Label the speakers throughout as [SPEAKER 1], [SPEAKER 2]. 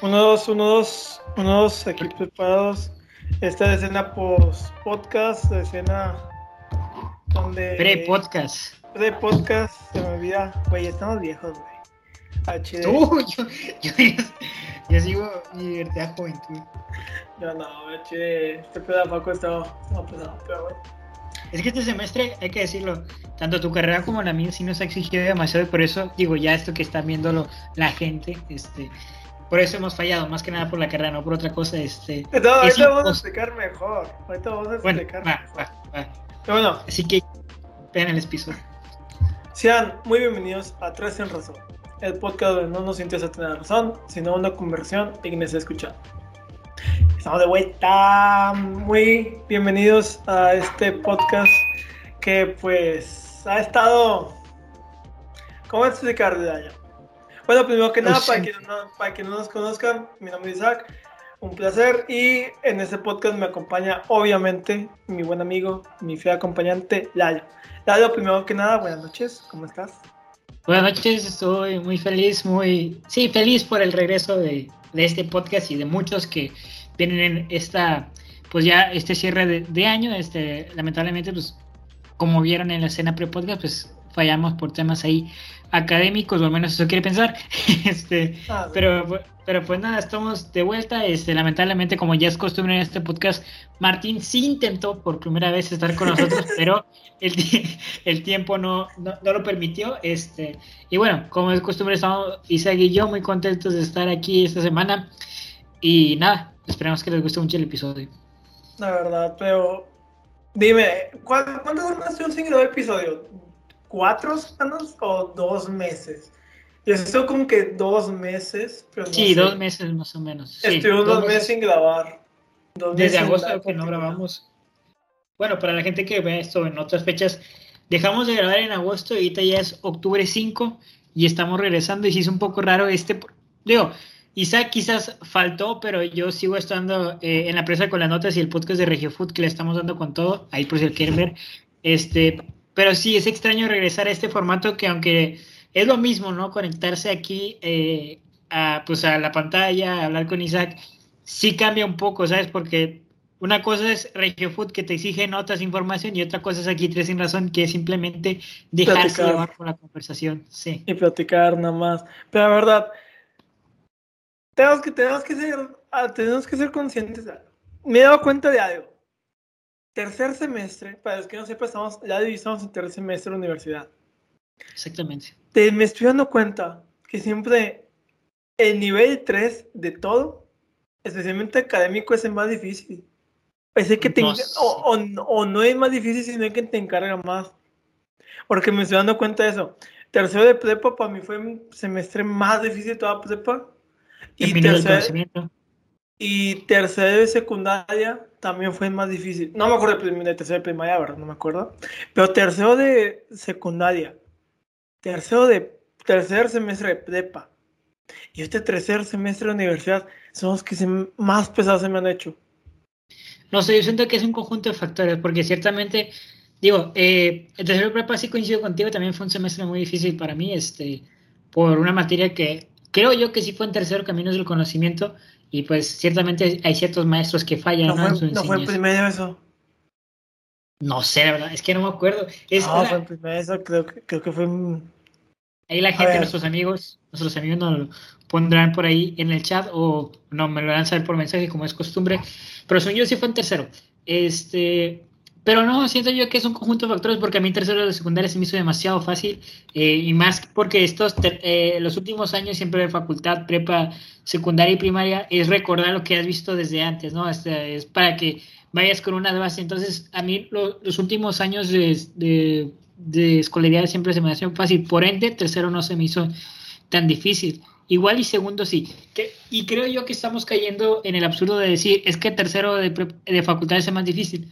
[SPEAKER 1] Uno, dos, uno, dos, uno, dos, aquí preparados. Esta escena post podcast, escena donde.
[SPEAKER 2] Pre-podcast.
[SPEAKER 1] Pre-podcast, se me olvida. Güey, estamos viejos, güey. HD.
[SPEAKER 2] Tú, yo, yo, yo sigo mi libertad juventud.
[SPEAKER 1] Yo no, HD. Este pedazo estaba, estaba pesado, pero bueno.
[SPEAKER 2] Es que este semestre, hay que decirlo, tanto tu carrera como la mía sí nos ha exigido demasiado y por eso, digo, ya esto que están viéndolo la gente, este, por eso hemos fallado, más que nada por la carrera, no por otra cosa, este...
[SPEAKER 1] No, ahorita vamos a explicar mejor. Ahorita vamos a
[SPEAKER 2] Bueno,
[SPEAKER 1] explicar
[SPEAKER 2] va,
[SPEAKER 1] mejor.
[SPEAKER 2] va, va.
[SPEAKER 1] Pero bueno,
[SPEAKER 2] Así que, vean el episodio.
[SPEAKER 1] Sean muy bienvenidos a Tres en Razón, el podcast donde no nos interesa tener razón, sino una conversión y quienes escuchan. Estamos de vuelta, muy bienvenidos a este podcast que pues ha estado... ¿Cómo explicar de allá? Bueno, primero que nada, para quienes no, para quienes no nos conozcan, mi nombre es Isaac, un placer y en este podcast me acompaña obviamente mi buen amigo, mi fiel acompañante, Layo. Layo, primero que nada, buenas noches, ¿cómo estás?
[SPEAKER 2] Buenas noches, estoy muy feliz, muy, sí, feliz por el regreso de, de este podcast y de muchos que vienen en esta, pues ya este cierre de, de año, este, lamentablemente, pues como vieron en la escena pre-podcast, pues fallamos por temas ahí académicos, o al menos eso quiere pensar, este,
[SPEAKER 1] Ah,
[SPEAKER 2] pero, pero pues nada, estamos de vuelta, este, lamentablemente como ya es costumbre en este podcast, Martín sí intentó por primera vez estar con nosotros, pero el, el tiempo no, no, no lo permitió, este, y bueno, como es costumbre, estamos Isaac y yo muy contentos de estar aquí esta semana, y nada, esperamos que les guste mucho el episodio.
[SPEAKER 1] La verdad, pero dime, ¿cuál- ¿cuántas semanas estuvimos sin grabar episodio? ¿Cuatro semanas o dos meses? Yo estoy como que dos meses, pero no
[SPEAKER 2] Sí,
[SPEAKER 1] sé.
[SPEAKER 2] dos meses más o menos. Sí,
[SPEAKER 1] Estuvimos dos meses sin grabar. Dos
[SPEAKER 2] Desde agosto que no grabamos. Bueno, para la gente que ve esto en otras fechas, dejamos de grabar en agosto y ahorita ya es octubre 5 y estamos regresando y sí es un poco raro este... Digo, Isaac quizás faltó, pero yo sigo estando eh, en la presa con las notas y el podcast de RegioFood que le estamos dando con todo, ahí por si lo quieren ver. Este, pero sí, es extraño regresar a este formato que aunque es lo mismo, ¿no? Conectarse aquí eh, a, pues a la pantalla, hablar con Isaac, sí cambia un poco, ¿sabes? Porque una cosa es RegioFood que te exige notas, información, y otra cosa es aquí Tres Sin Razón, que es simplemente dejarse
[SPEAKER 1] Platicar.
[SPEAKER 2] llevar por la conversación. Sí.
[SPEAKER 1] Y platicar nada más. Pero la verdad, tenemos que, tenemos que ser, ah, tenemos que ser conscientes. Me he dado cuenta de algo. Tercer semestre, para los que no sepan, estamos, ya estamos en tercer semestre de la universidad.
[SPEAKER 2] Exactamente.
[SPEAKER 1] te- me estoy dando cuenta que siempre el nivel 3 de todo, especialmente académico, es el más difícil. Es el que te
[SPEAKER 2] No
[SPEAKER 1] o, o no- o no es más difícil, sino el que te encarga más. Porque me estoy dando cuenta de eso. Tercero de prepa para mí fue un semestre más difícil de toda prepa. Y
[SPEAKER 2] el
[SPEAKER 1] tercero, y tercero de secundaria también fue más difícil. No me acuerdo de, tercero de primaria, ¿verdad? No me acuerdo. Pero tercero de secundaria, tercero de tercer semestre de prepa y este tercer semestre de universidad son los que se- más pesados se me han hecho.
[SPEAKER 2] No sé, yo siento que es un conjunto de factores, porque ciertamente, digo, eh, el tercero de prepa sí coincido contigo, también fue un semestre muy difícil para mí, este, por una materia que creo yo que sí fue en tercero Caminos del Conocimiento, y pues ciertamente hay ciertos maestros que fallan
[SPEAKER 1] No,
[SPEAKER 2] ¿no? en su
[SPEAKER 1] fue, no fue
[SPEAKER 2] enseñanza.
[SPEAKER 1] primero eso.
[SPEAKER 2] No sé, la verdad, es que no me acuerdo. Es,
[SPEAKER 1] no, fue en primero eso, creo que, creo que fue
[SPEAKER 2] ahí la gente, nuestros amigos, nuestros amigos nos lo pondrán por ahí en el chat o no, me lo van a saber por mensaje como es costumbre. Pero según yo sí fue en tercero. Este, pero no, siento yo que es un conjunto de factores porque a mí tercero de secundaria se me hizo demasiado fácil eh, y más porque estos, eh, los últimos años siempre de facultad, prepa, secundaria y primaria es recordar lo que has visto desde antes, ¿no? Este, es para que vayas con una base. Entonces, a mí lo- los últimos años de, de, escolaridad siempre se me hacían fácil. Por ende, tercero no se me hizo tan difícil. Igual y segundo sí. Y creo yo que estamos cayendo en el absurdo de decir, es que tercero de, de facultad es más difícil.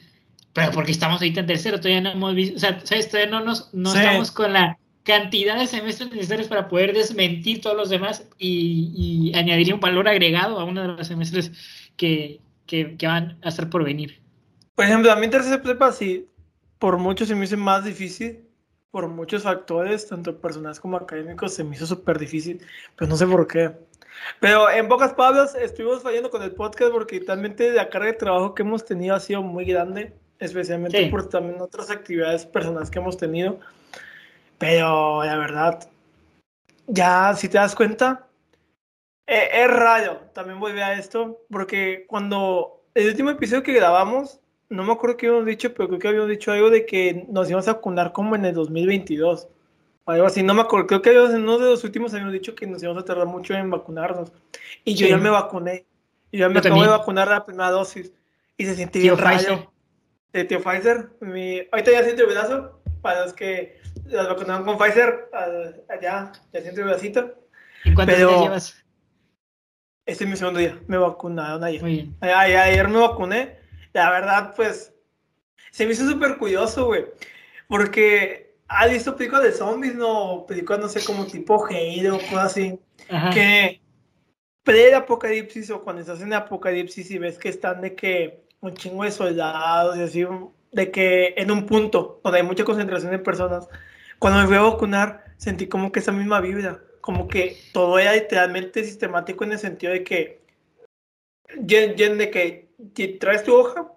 [SPEAKER 2] Pero porque estamos ahorita en tercero, todavía no hemos visto, o sea, ¿sabes? Todavía no, nos, no
[SPEAKER 1] Sí.
[SPEAKER 2] estamos con la cantidad de semestres necesarios para poder desmentir todos los demás y, y añadir un valor agregado a uno de los semestres que, que, que van a estar por venir.
[SPEAKER 1] Por ejemplo, a mí tercer prepa sí, por mucho se me hizo más difícil, por muchos factores, tanto personales como académicos, se me hizo súper difícil, pero no sé por qué. Pero en pocas palabras, estuvimos fallando con el podcast porque realmente la carga de trabajo que hemos tenido ha sido muy grande, especialmente por también otras actividades personales que hemos tenido. Pero la verdad, ya si te das cuenta, eh, es raro también volver a esto, porque cuando el último episodio que grabamos, no me acuerdo qué habíamos dicho, pero creo que habíamos dicho algo de que nos íbamos a vacunar como en el 2022. O algo así, no me acuerdo. Creo que en uno de los últimos habíamos dicho que nos íbamos a tardar mucho en vacunarnos. Y yo ya me vacuné. Y ya me acabo de vacunar la primera dosis. Y se siente bien raro. De tío Pfizer. Mi... Ahorita ya siento el brazo. Para los que las vacunaron con Pfizer, allá ya siento el bracito.
[SPEAKER 2] ¿Y cuántos días llevas?
[SPEAKER 1] Este es mi segundo día. Me vacunaron ayer. Ayer, ayer me vacuné. La verdad, pues, se me hizo súper curioso, güey. Porque ¿Has visto películas de zombies, no? Películas, no sé, como tipo Halo o cosas así. Que pre-apocalipsis o cuando estás en apocalipsis y ves que están de que un chingo de soldados y así, de que en un punto donde hay mucha concentración de personas, cuando me fui a vacunar sentí como que esa misma vibra, como que todo era literalmente sistemático en el sentido de que, de que traes tu hoja,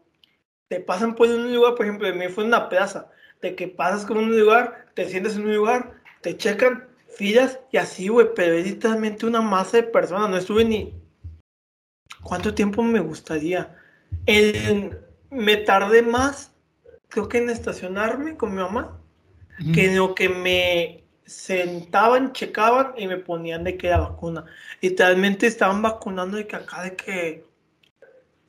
[SPEAKER 1] te pasan por un lugar, por ejemplo, me fue una plaza, de que pasas con un lugar, te sientes en un lugar, te checan, filas y así, güey, pero es literalmente una masa de personas, no estuve ni... ¿Cuánto tiempo me gustaría? Me tardé más, creo que en estacionarme con mi mamá, que en lo que me sentaban, checaban y me ponían de que la vacuna. Literalmente estaban vacunando de que acá de que...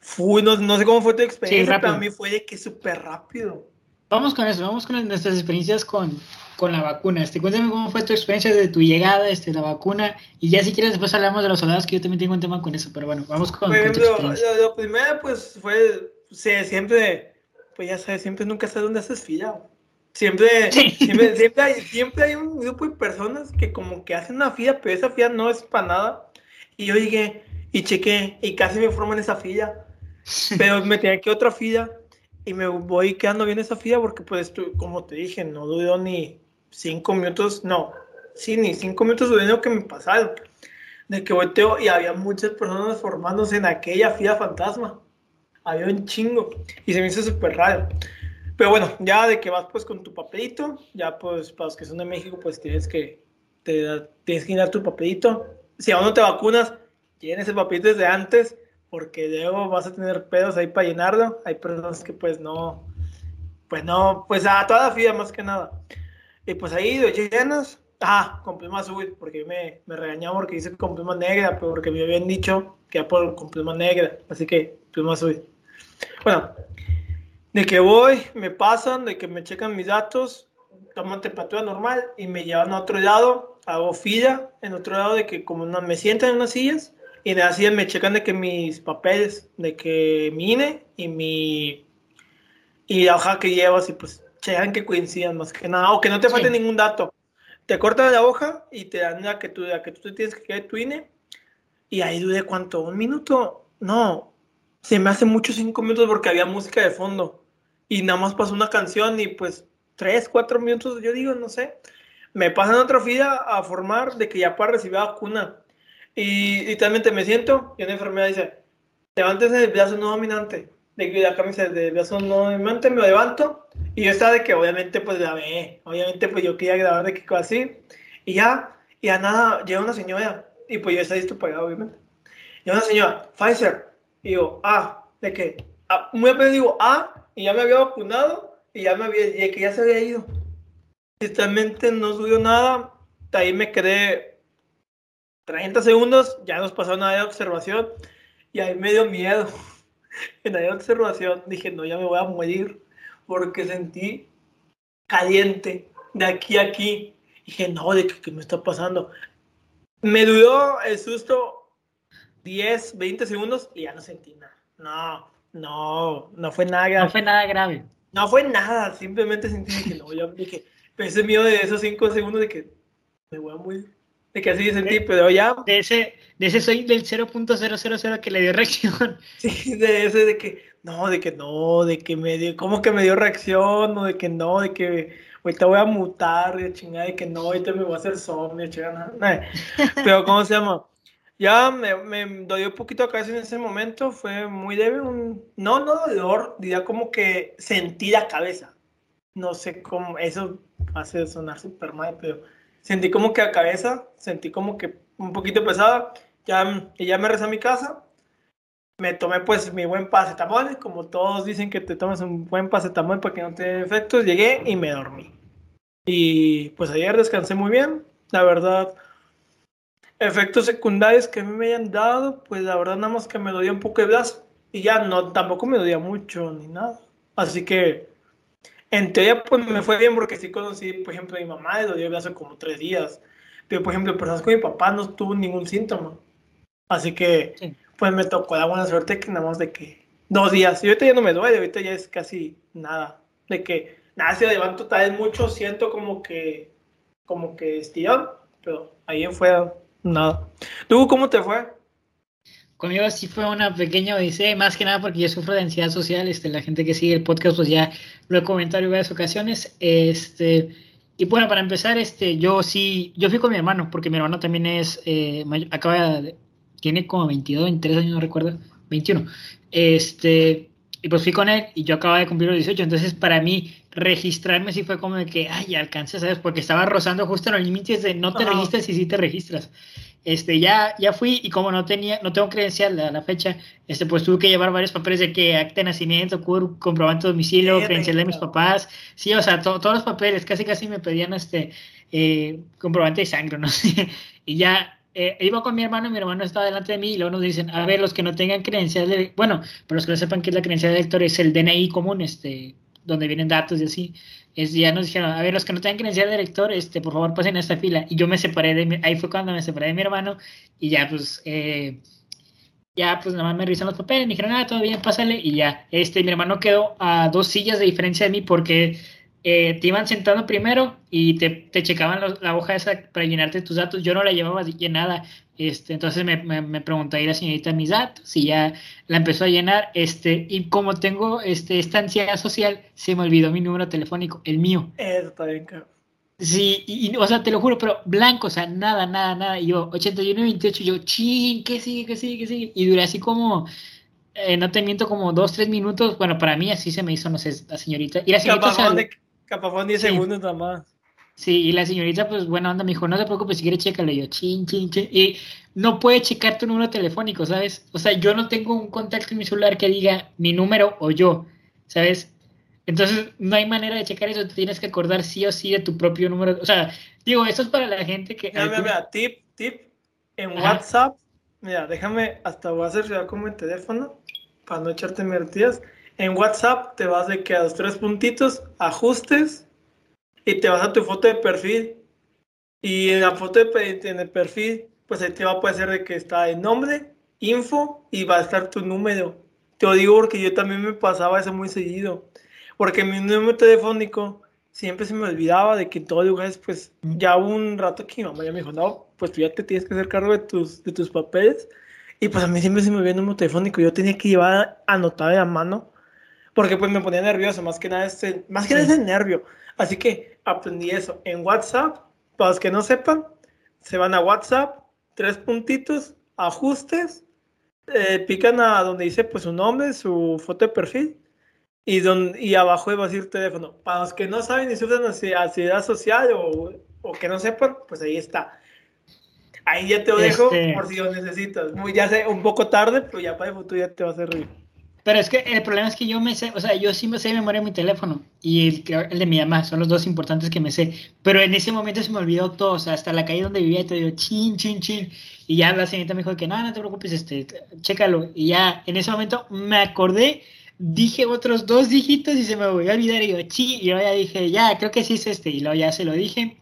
[SPEAKER 1] Fui, no, sé cómo fue tu experiencia, pero a mí fue de que súper rápido.
[SPEAKER 2] Vamos con eso, vamos con nuestras experiencias con, con la vacuna. Este, cuéntame cómo fue tu experiencia de tu llegada, este, la vacuna, y ya si quieres después hablamos de los soldados, que yo también tengo un tema con eso, pero bueno, vamos con,
[SPEAKER 1] bueno, lo, primero, pues, fue, sí, siempre, pues ya sabes, siempre nunca sabes dónde haces fila. Siempre, siempre, siempre, hay, siempre hay un grupo de personas que como que hacen una fila, pero esa fila no es para nada. Y yo llegué y chequé y casi me forman esa fila. Pero me tenía que otra fila y me voy quedando bien esa fila porque pues como te dije, no duró ni cinco minutos, no, sí, ni cinco minutos lo que me pasaron. De que volteo y había muchas personas formándose en aquella fila fantasma. Había un chingo y se me hizo súper raro. Pero bueno, ya de que vas pues con tu papelito, ya pues para los que son de México pues tienes que, te, tienes que dar tu papelito. Si aún no te vacunas, tienes el papelito desde antes porque luego vas a tener pedos ahí para llenarlo. Hay personas que pues no, pues no, pues a toda la fila más que nada. Y pues ahí lo llenas. Ah, con pluma azul, porque me, me regañaba porque dice con pluma negra, porque me habían dicho que era por, con pluma negra. Así que pluma azul. Bueno, de que voy, me pasan, de que me checan mis datos, toman temperatura normal y me llevan a otro lado, hago fila en otro lado de que como no me sientan en unas sillas y de así me checan de que mis papeles, de que mi INE y mi y la hoja que llevas y pues checan que coincidan más que nada, o que no te falte ningún dato. Te cortan la hoja y te dan la que tú, la que tú tienes que quedar tu INE y ahí dure cuánto, un minuto, no, se me hace mucho cinco minutos porque había música de fondo y nada más pasó una canción y pues tres, cuatro minutos, yo digo, no sé, me pasan otra fila a formar de que ya para recibir vacuna y literalmente me siento y una enfermera dice, levántese del brazo no dominante. De que la camisa del brazo no dominante, me levanto. Y yo estaba de que obviamente pues grabé. Obviamente pues yo quería grabar de que así. Y ya, y a nada, llega una señora. Y pues yo estaba para obviamente. Y una señora, Pfizer. Y digo, ah, de que, ah, muy apenas digo, ah, y ya me había vacunado. Y ya me había, y que ya se había ido. Literalmente no subió nada. De ahí me quedé 30 segundos, ya nos pasaron a la observación y ahí me dio miedo. En la observación dije, no, ya me voy a morir porque sentí caliente de aquí a aquí. Dije, no, ¿de qué, me está pasando? Me duró el susto 10, 20 segundos y ya no sentí nada. No, no, no fue nada
[SPEAKER 2] grave. No fue nada grave.
[SPEAKER 1] No fue nada, simplemente sentí que no, ya dije, ese miedo de esos 5 segundos de que me voy a morir. De que así sentí, pero ya.
[SPEAKER 2] De ese, de ese soy del 0.000 que le dio reacción.
[SPEAKER 1] Sí, de ese de que, no, de que no, de que me dio, ¿cómo que me dio reacción? O de que no, de que ahorita voy a mutar, de chingada, de que no, ahorita me voy a hacer zombie, chingada. Pero, ¿cómo se llama? Ya me, me dolió un poquito acá en ese momento, fue muy leve, un, no, no dolor, diría como que sentí la cabeza. No sé cómo, eso hace sonar súper mal, pero sentí como que la cabeza, sentí como que un poquito pesada, ya, y ya me regresé a mi casa, me tomé pues mi buen paracetamol, como todos dicen que te tomes un buen paracetamol para que no te dé efectos, llegué y me dormí. Y pues ayer descansé muy bien, la verdad efectos secundarios que a mí me hayan dado, pues la verdad nada más que me dolía un poco de brazo y ya no, tampoco me dolía mucho ni nada. Así que en teoría pues me fue bien porque sí conocí, por ejemplo, a mi mamá le dolió el brazo como tres días. Pero por ejemplo, personas con mi papá no tuvo ningún síntoma. Así que pues me tocó la buena suerte que nada más de que dos días. Y ahorita ya no me duele, ahorita ya es casi nada. De que nada, si levanto tal vez mucho, siento como que, como que estirón, pero ahí fue Nada. ¿Tú cómo te fue?
[SPEAKER 2] Conmigo sí fue una pequeña odisea, más que nada porque yo sufro de ansiedad social. Este, la gente que sigue el podcast, pues ya lo he comentado en varias ocasiones. Este, y bueno, para empezar, este, yo sí, yo fui con mi hermano, porque mi hermano también es, eh, acaba de, tiene como 22, 23 años, no recuerdo, 21. Este, y pues fui con él y yo acababa de cumplir los 18. Entonces, para mí, registrarme sí fue como de que, ay, alcancé, ¿sabes? Porque estaba rozando justo en los límites de no te registras y sí te registras. Este, ya, ya fui y como no tenía, no tengo credencial a la fecha, este, pues tuve que llevar varios papeles de que acta de nacimiento, comprobante de domicilio, credencial de mis papás, sí, o sea, todos los papeles, casi casi me pedían este, eh, comprobante de sangre, no sé, y ya eh, iba con mi hermano, mi hermano estaba delante de mí y luego nos dicen, a ver, los que no tengan credencial de, bueno, pero los que no sepan que es la credencial de elector es el DNI común, este, donde vienen datos y así, es, ya nos dijeron, a ver, los que no tengan credencial de lector, este, por favor pasen a esta fila. Y yo me separé de mi, ahí fue cuando me separé de mi hermano y ya pues, eh, ya pues nada más me revisan los papeles, me dijeron, ah, todo bien, pásale y ya. Este, mi hermano quedó a dos sillas de diferencia de mí porque eh, te iban sentando primero y te, te checaban la hoja esa para llenarte tus datos. Yo no la llevaba llenada. Este, entonces me, me, me preguntó ahí la señorita mis datos y ya la empezó a llenar. Este, y como tengo este, esta ansiedad social, se me olvidó mi número telefónico, el mío.
[SPEAKER 1] Eso está bien,
[SPEAKER 2] Sí, y, o sea, te lo juro, pero blanco, o sea, nada, nada, nada. Y yo, 81 28, yo, ching, ¿qué sigue, qué sigue, qué sigue? Y duré así como, eh, no te miento, como dos, tres minutos. Bueno, para mí así se me hizo, no sé, la señorita. Y la señorita.
[SPEAKER 1] Capaz fueron 10 segundos nada más.
[SPEAKER 2] Sí, y la señorita, pues, bueno, anda, me dijo, no te preocupes, si quieres, chécalo. Y yo, chin, chin, chin. Y no puede checar tu número telefónico, ¿sabes? O sea, yo no tengo un contacto en mi celular que diga mi número o yo, ¿sabes? Entonces, no hay manera de checar eso, te tienes que acordar sí o sí de tu propio número. O sea, digo, eso es para la gente que...
[SPEAKER 1] Mira, mira, mira tip, tip, en WhatsApp, mira, déjame, hasta voy a hacer como en teléfono, para no echarte mentiras en WhatsApp te vas de que a los tres puntitos, ajustes y te vas a tu foto de perfil. Y en la foto de en el perfil, pues ahí te va a aparecer de que está el nombre, info y va a estar tu número. Te lo digo porque yo también me pasaba eso muy seguido. Porque mi número telefónico siempre se me olvidaba de que en todos lugares, pues ya un rato que mi mamá ya me dijo, no, pues tú ya te tienes que hacer cargo de tus, de tus papeles. Y pues a mí siempre se me olvidó el número telefónico. Yo tenía que llevar anotado de la mano porque pues me ponía nervioso, más que nada ese, más que nada ese nervio. Así que aprendí eso en WhatsApp, para los que no sepan, se van a WhatsApp, tres puntitos, ajustes, eh, pican a donde dice pues su nombre, su foto de perfil y, donde, y abajo va a decir teléfono. Para los que no saben y sufren ansiedad social o, o, que no sepan, pues ahí está. Ahí ya te lo dejo este por si lo necesitas. Muy, ya sé, un poco tarde, pero ya para el futuro ya te va a reír.
[SPEAKER 2] Pero es que el problema es que yo me sé, o sea, yo sí me sé de memoria mi teléfono y el, el, de mi mamá, son los dos importantes que me sé. Pero en ese momento se me olvidó todo, o sea, hasta la calle donde vivía, te digo, chin, chin, chin. Y ya la señorita me dijo que no, no te preocupes, este, chécalo. Y ya en ese momento me acordé, dije otros dos dígitos y se me volvió a olvidar. Y yo, chi, y yo ya dije, ya, creo que sí es este. Y luego ya se lo dije.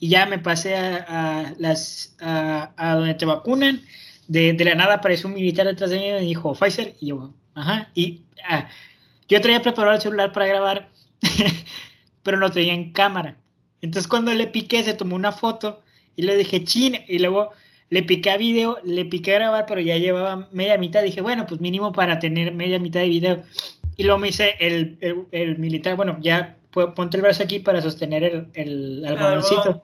[SPEAKER 2] Y ya me pasé a, las, a, a, donde te vacunan. De, de la nada apareció un militar detrás de mí y me dijo, Pfizer. Y yo, Ajá, y ah, yo traía preparado el celular para grabar, pero no tenía en cámara. Entonces cuando le piqué, se tomó una foto y le dije, chin, y luego le piqué a video, le piqué a grabar, pero ya llevaba media mitad. Dije, bueno, pues mínimo para tener media mitad de video. Y luego me hice el, el, militar, bueno, ya ponte el brazo aquí para sostener el, el algodoncito.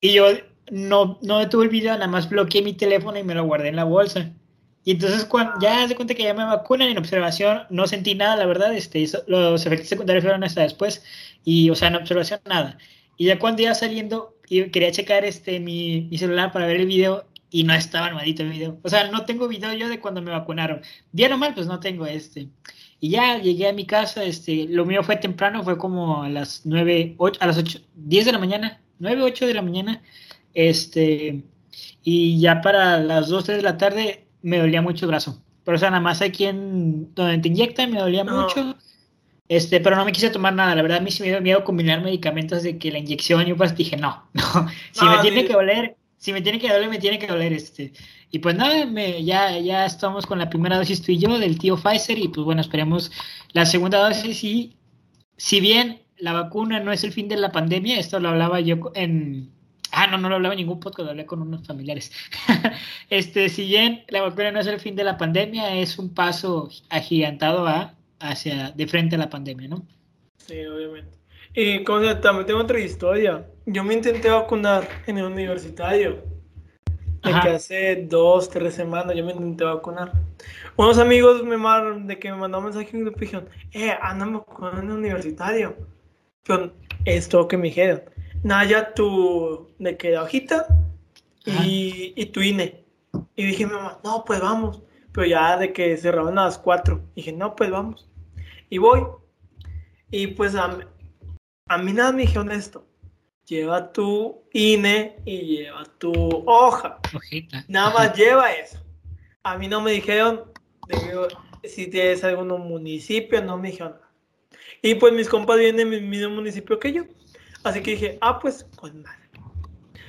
[SPEAKER 2] Y yo no, no detuve el video, nada más bloqueé mi teléfono y me lo guardé en la bolsa. Y entonces cuando ya se cuenta que ya me vacunan en observación, no sentí nada, la verdad, este, los efectos secundarios fueron hasta después, y o sea, en observación nada. Y ya cuando iba saliendo, y quería checar este, mi, mi celular para ver el video, y no estaba armadito el video. O sea, no tengo video yo de cuando me vacunaron. Bien o mal, pues no tengo este. Y ya llegué a mi casa, este, lo mío fue temprano, fue como a las 9, 8, a las 8, 10 de la mañana, 9, 8 de la mañana, este, y ya para las 2, 3 de la tarde me dolía mucho el brazo. Pero o sea, nada más aquí en donde te inyectan me dolía mucho. Este, pero no me quise tomar nada, la verdad a mí sí me dio miedo combinar medicamentos de que la inyección, yo pues dije, no, no, si me tiene que doler, si me tiene que doler, me tiene que doler, este, y pues nada, me, ya, ya estamos con la primera dosis tú y yo del tío Pfizer y pues bueno, esperemos la segunda dosis. Y si bien la vacuna no es el fin de la pandemia, esto lo hablaba yo en... Ah, no, no lo hablaba en ningún podcast, lo hablé con unos familiares. este, si bien la vacuna no es el fin de la pandemia, es un paso agigantado a, hacia, de frente a la pandemia, ¿no?
[SPEAKER 1] Sí, obviamente. Y como también tengo otra historia. Yo me intenté vacunar en el universitario de que hace dos, tres semanas yo me intenté vacunar. Unos amigos me mandaron, de que me mandaron mensaje y dijeron, eh, andamos con un universitario. Pero esto que me dijeron, Naya, tu, de que hojita y, y, tu INE. Y dije, mamá, no, pues vamos. Pero ya de que cerraban a las cuatro. Dije, no, pues vamos. Y voy. Y pues a, a mí nada me dijeron esto lleva tu INE y lleva tu hoja. Nada más lleva eso. A mí no me dijeron si tienes algún municipio, no me dijeron. Y pues mis compas vienen del mismo municipio que yo. Así que dije, ah, pues, pues nada.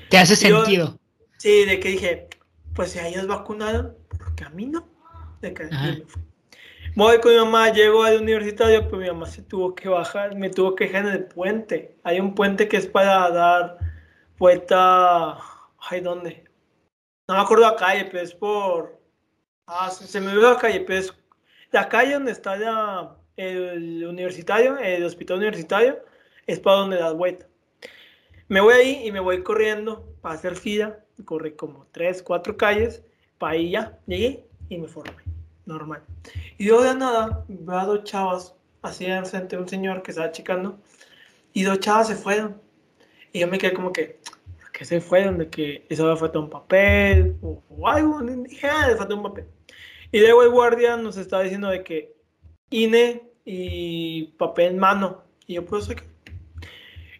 [SPEAKER 2] ¿Te hace sentido?
[SPEAKER 1] Sí, de que dije, pues si a ellos vacunaron, porque a mí no. De que Voy con mi mamá, llego al universitario, pues mi mamá se tuvo que bajar, me tuvo que dejar en el puente. Hay un puente que es para dar vuelta. Ay, ¿dónde? No me acuerdo la calle, pero es por. Ah, se, me olvidó la calle, pero es la calle donde está el universitario, el hospital universitario, es para donde das vuelta. Me voy ahí y me voy corriendo para hacer fila. Corrí como tres, cuatro calles para ahí ya. Llegué y me formé normal. Y yo de nada veo a dos chavas así en frente de un señor que estaba checando y dos chavas se fueron. Y yo me quedé como que, ¿por qué se fueron? De que eso le faltó un papel o, algo. dije, ah, le faltó un papel. Y luego el guardia nos estaba diciendo de que INE y papel en mano. Y yo, pues, ¿qué?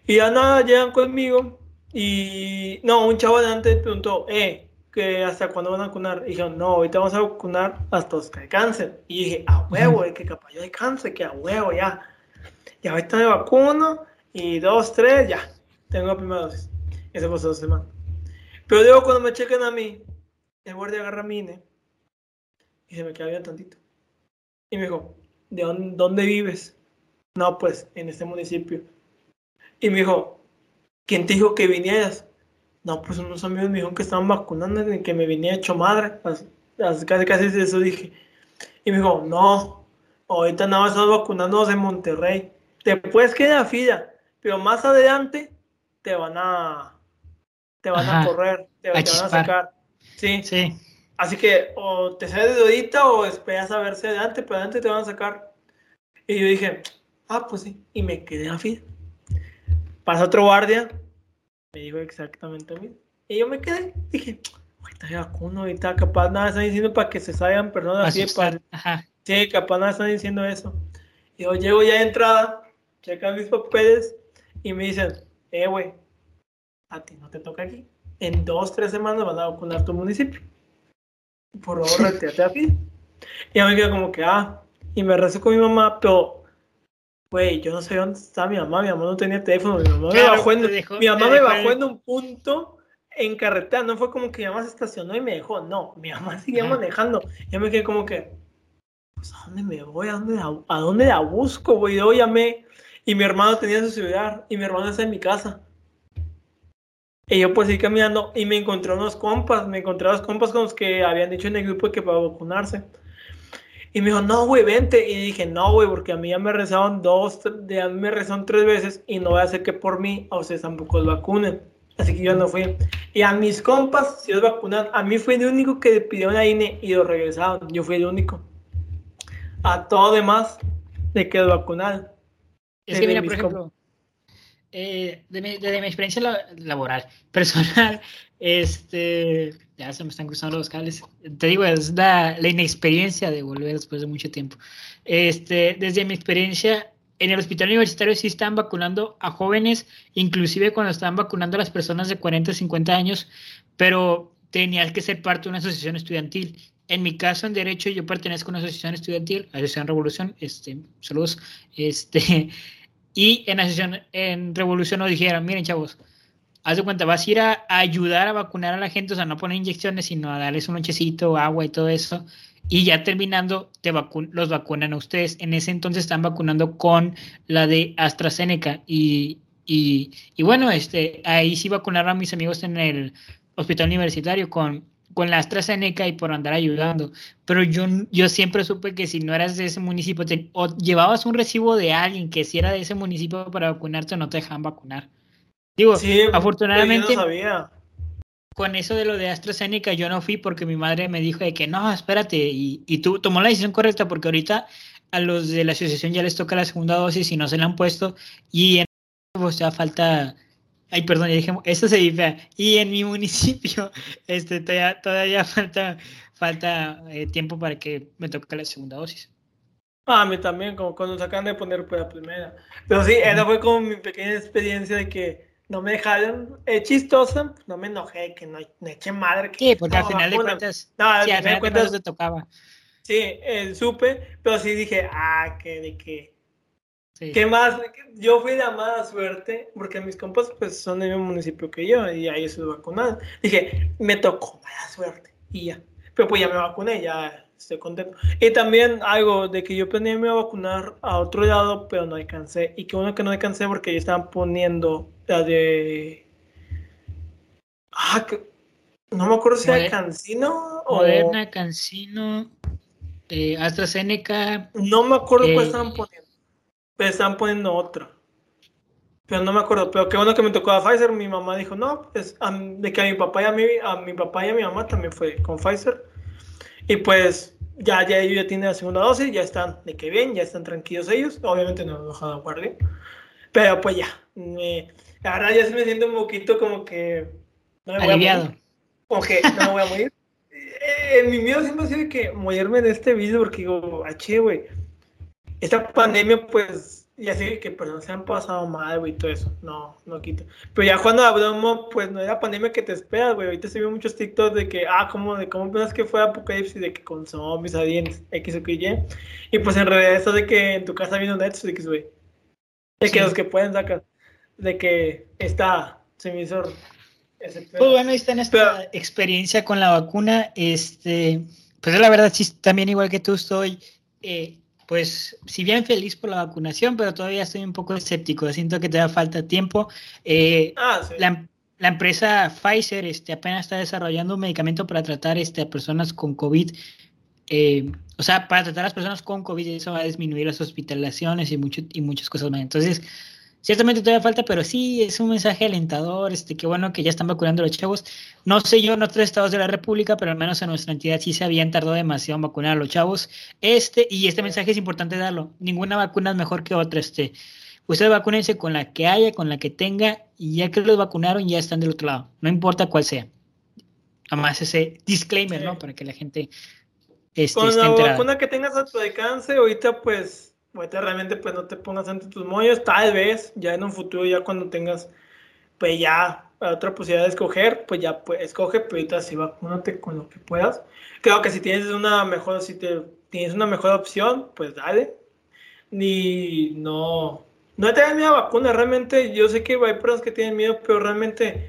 [SPEAKER 1] Y ya nada, llegan conmigo. Y no, un chavo adelante preguntó, eh, que hasta cuando van a vacunar. Y dijeron, no, ahorita vamos a vacunar hasta los que hay cáncer. Y dije, a huevo, que capaz yo hay cáncer, que a huevo, ya. Y ahorita me vacuno y dos, tres, ya. Tengo la primera dosis. Ese fue dos semanas. Pero luego cuando me chequen a mí, el guardia agarra mi INE y se me queda bien tantito. Y me dijo, ¿de dónde, dónde vives? No, pues en este municipio. Y me dijo, ¿quién te dijo que vinieras? No, pues unos amigos me dijeron que estaban vacunando y que me venía hecho madre. Casi, casi eso dije. Y me dijo, no, ahorita nada más estamos vacunándonos en Monterrey. Te puedes quedar a fila, pero más adelante te van a te van a correr, te, van a sacar. Sí.
[SPEAKER 2] Sí.
[SPEAKER 1] Así que o te sales de ahorita o esperas a verse adelante, pero adelante te van a sacar. Y yo dije, ah, pues sí. Y me quedé a fila. Pasa otro guardia, me dijo exactamente a mí. Y yo me quedé, dije, ya vacuno, ahorita capaz nada están diciendo para que se salgan personas así, para... Sí, capaz nada están diciendo eso. Y yo llego ya de entrada, checan mis papeles y me dicen, eh, güey, a ti no te toca aquí. En dos, tres semanas van a vacunar tu municipio. Por favor, retirate aquí. Y yo me quedo como que, ah, y me rezo con mi mamá, pero Güey, yo no sé dónde está mi mamá, mi mamá no tenía teléfono, mi mamá me bajó, en, mi mamá me bajó en un punto en carretera, no fue como que mi mamá se estacionó y me dejó, no, mi mamá seguía manejando. Yo me quedé como que, pues, ¿a dónde me voy? ¿A dónde, a, dónde la busco, güey? Yo llamé y mi hermano tenía su celular y mi hermano está en mi casa. Y yo pues seguí caminando y me encontré unos compas, me encontré a los compas con los que habían dicho en el grupo que para vacunarse. Y me dijo, no, güey, vente. Y dije, no, güey, porque a mí ya me rezaron dos, ya me rezaron tres veces y no voy a hacer que por mí a ustedes tampoco los vacunen. Así que yo no fui. Y a mis compas, si los vacunan, a mí fue el único que pidió una INE y lo regresaron. Yo fui el único. A todo demás, de que los vacunaron.
[SPEAKER 2] Es que mira, por ejemplo, eh, desde mi experiencia laboral, personal, este, ya se me están cruzando los cables. Te digo, es la, la, inexperiencia de volver después de mucho tiempo. Este, desde mi experiencia, en el hospital universitario sí están vacunando a jóvenes, inclusive cuando están vacunando a las personas de 40 50 años, pero tenías que ser parte de una asociación estudiantil. En mi caso, en Derecho, yo pertenezco a una asociación estudiantil, Asociación Revolución, este, saludos, este, y en Asociación en Revolución nos dijeron, miren chavos, haz de cuenta, vas a ir a, ayudar a vacunar a la gente, o sea, no poner inyecciones, sino a darles un lonchecito, agua y todo eso, y ya terminando, te los vacunan a ustedes. En ese entonces están vacunando con la de AstraZeneca y, y, y bueno, este, ahí sí vacunaron a mis amigos en el hospital universitario con, con la AstraZeneca y por andar ayudando. Pero yo, yo siempre supe que si no eras de ese municipio, o llevabas un recibo de alguien que si era de ese municipio para vacunarte, no te dejaban vacunar. Digo, afortunadamente, con eso de lo de AstraZeneca yo no fui porque mi madre me dijo de que no, espérate, y, y tú tomó la decisión correcta porque ahorita a los de la asociación ya les toca la segunda dosis y no se la han puesto y en o sea, falta Ay, perdón, ya dije, se dice. Y en mi municipio, este, todavía, todavía falta, falta eh, tiempo para que me toque la segunda dosis.
[SPEAKER 1] Ah, a mí también, como cuando se acaban de poner pues, la primera. Pero sí, esa fue como mi pequeña experiencia de que no me dejaron, es chistosa, no me enojé, que no, eché madre. Que,
[SPEAKER 2] sí, porque al final de cuentas, no, sí, al final de cuentas te tocaba.
[SPEAKER 1] Sí, eh, supe, pero sí dije, ah, que de que ¿Qué más? Yo fui de mala suerte, porque mis compas pues son del mismo municipio que yo y ahí se vacunaron. Dije, me tocó mala suerte y ya. Pero pues ya me vacuné, ya estoy contento. Y también algo de que yo planeé me a vacunar a otro lado, pero no alcancé. Y que uno que no alcancé porque ya estaban poniendo la de... Ah, que... no me acuerdo si era Cancino
[SPEAKER 2] o... Moderna, Cancino, eh, AstraZeneca.
[SPEAKER 1] No me acuerdo cuál estaban poniendo pero están poniendo otra. Pero no me acuerdo, pero qué bueno que me tocó a Pfizer, mi mamá dijo, no, pues de que a mi papá y a mi, a mi papá y a mi mamá también fue con Pfizer. Y pues ya, ya ellos ya tienen la segunda dosis, ya están de que bien, ya están tranquilos ellos. Obviamente no han dejado guardia. Pero pues ya, la verdad ya se me siente un poquito como que...
[SPEAKER 2] No me Aliviado.
[SPEAKER 1] Voy a no me voy a morir. Eh, mi miedo siempre ha sido que morirme de este video porque digo, che, güey esta pandemia, pues, ya sé que personas se han pasado mal, güey, todo eso, no, no quita. Pero ya cuando hablamos, pues, no era pandemia que te esperas, güey, ahorita se vio muchos TikToks de que, ah, ¿cómo, de cómo piensas que fue Apocalipsis, de que con zombies, aliens, X o Y, y pues en realidad eso de que en tu casa viene Netflix, güey, de que los que pueden sacar, de que está semisor.
[SPEAKER 2] Pues bueno, ahí está en esta experiencia con la vacuna, este, pues la verdad sí, también igual que tú estoy... Eh, pues si bien feliz por la vacunación, pero todavía estoy un poco escéptico. Siento que te da falta tiempo. Eh, ah, la, empresa Pfizer este, apenas está desarrollando un medicamento para tratar este, a personas con COVID. Eh, o sea, para tratar a las personas con COVID, eso va a disminuir las hospitalizaciones y, mucho, y muchas cosas más. Entonces, Ciertamente todavía falta, pero sí es un mensaje alentador, este, qué bueno que ya están vacunando a los chavos. No sé yo en otros estados de la República, pero al menos en nuestra entidad sí se habían tardado demasiado en vacunar a los chavos. Este, y este mensaje es importante darlo. Ninguna vacuna es mejor que otra. Este, ustedes vacúnense con la que haya, con la que tenga, y ya que los vacunaron, ya están del otro lado. No importa cuál sea. Además, ese disclaimer, ¿no? Para que la gente
[SPEAKER 1] este, con la vacuna que tengas a tu alcance, ahorita pues ahorita realmente pues no te pongas ante tus moños, tal vez ya en un futuro, ya cuando tengas pues ya otra posibilidad de escoger, pues ya pues escoge, pero ahorita sí vacúnate con lo que puedas. Creo que si tienes una mejor, si te tienes una mejor opción, pues dale. Ni no, no te da miedo a vacuna, realmente yo sé que hay personas que tienen miedo, pero realmente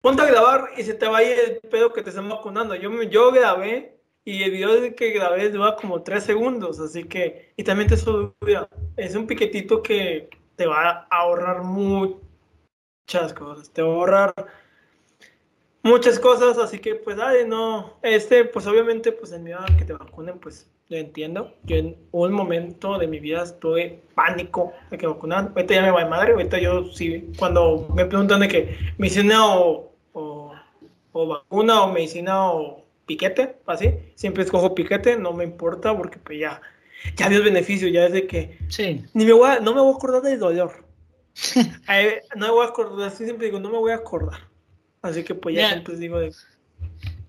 [SPEAKER 1] ponte a grabar y se te vaya el pedo que te están vacunando. Yo, yo grabé y el video que grabé dura como tres segundos, así que, y también te dura, es un piquetito que te va a ahorrar muchas cosas, te va a ahorrar muchas cosas, así que pues dale, no, este, pues obviamente, pues el miedo a que te vacunen, pues lo entiendo. Yo en un momento de mi vida estuve pánico de que vacunar. Ahorita ya me va de madre, ahorita yo sí, cuando me preguntan de que medicina o, o, o vacuna o medicina o piquete, así, siempre escojo piquete, no me importa porque pues ya, ya el beneficio, ya es de que
[SPEAKER 2] Sí.
[SPEAKER 1] ni me voy a- no me voy a acordar del dolor. Eh, no me voy a acordar, así siempre digo, no me voy a acordar. Así que pues ya
[SPEAKER 2] Mira.
[SPEAKER 1] siempre digo de,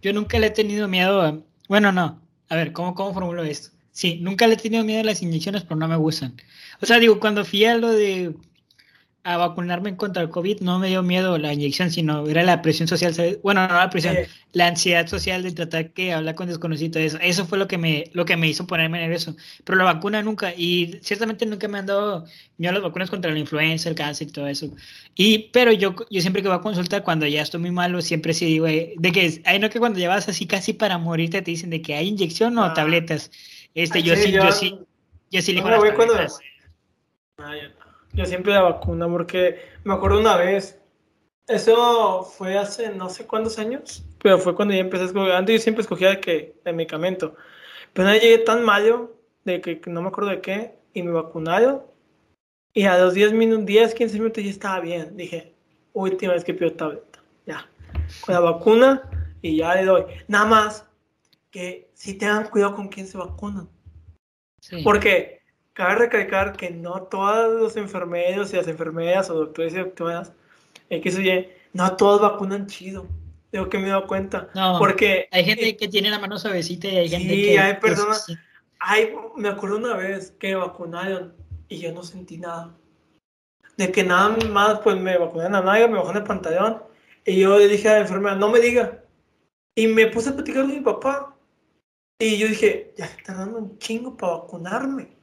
[SPEAKER 2] Yo nunca le he tenido miedo a... Bueno, no. A ver, ¿cómo, cómo formulo esto? Sí, nunca le he tenido miedo a las inyecciones, pero no me gustan. O sea, digo, cuando fui a lo de... a vacunarme contra el COVID, no me dio miedo la inyección, sino era la presión social, ¿sabes? Bueno, no la presión, la ansiedad social de tratar que hablar con desconocidos, eso, eso fue lo que me, lo que me hizo ponerme nervioso. Pero la vacuna nunca, y ciertamente nunca me han dado miedo las vacunas contra la influenza, el cáncer y todo eso. Y, pero yo, yo siempre que voy a consulta, cuando ya estoy muy malo, siempre sí digo, eh, de que, hay no que cuando ya vas así casi para morirte, te dicen de que hay inyección o
[SPEAKER 1] Ah.
[SPEAKER 2] tabletas. Este, yo sí, yo sí, yo sí
[SPEAKER 1] no
[SPEAKER 2] elijo
[SPEAKER 1] me
[SPEAKER 2] las
[SPEAKER 1] voy cuando me
[SPEAKER 2] tabletas.
[SPEAKER 1] Ah, yo. Yo siempre la vacuna porque me acuerdo una vez, eso fue hace no sé cuántos años, pero fue cuando ya empecé a escoger, antes yo siempre escogía de que el medicamento, pero no llegué tan malo de que, que no me acuerdo de qué y me vacunaron y a los 10 minutos, 10, 15 minutos ya estaba bien, dije, última vez que pido tableta, ya, con la vacuna y ya le doy, nada más que si tengan cuidado con quién se vacunan.
[SPEAKER 2] Sí.
[SPEAKER 1] Porque cabe recalcar que no todos los enfermeros y las enfermeras o doctores y doctoras, eh, que oye, no todos vacunan chido. Tengo que me he dado cuenta.
[SPEAKER 2] No,
[SPEAKER 1] Porque
[SPEAKER 2] Hay gente
[SPEAKER 1] eh,
[SPEAKER 2] que tiene la mano suavecita y hay gente
[SPEAKER 1] Sí,
[SPEAKER 2] que...
[SPEAKER 1] hay personas-
[SPEAKER 2] sí.
[SPEAKER 1] ay, me acuerdo una vez que me vacunaron y yo no sentí nada. De que nada más, pues me vacunaron a nalga, me bajaron el pantalón y yo le dije a la enfermera, no me diga. Y me puse a platicar con mi papá. Y yo dije, ya se está dando un chingo para vacunarme.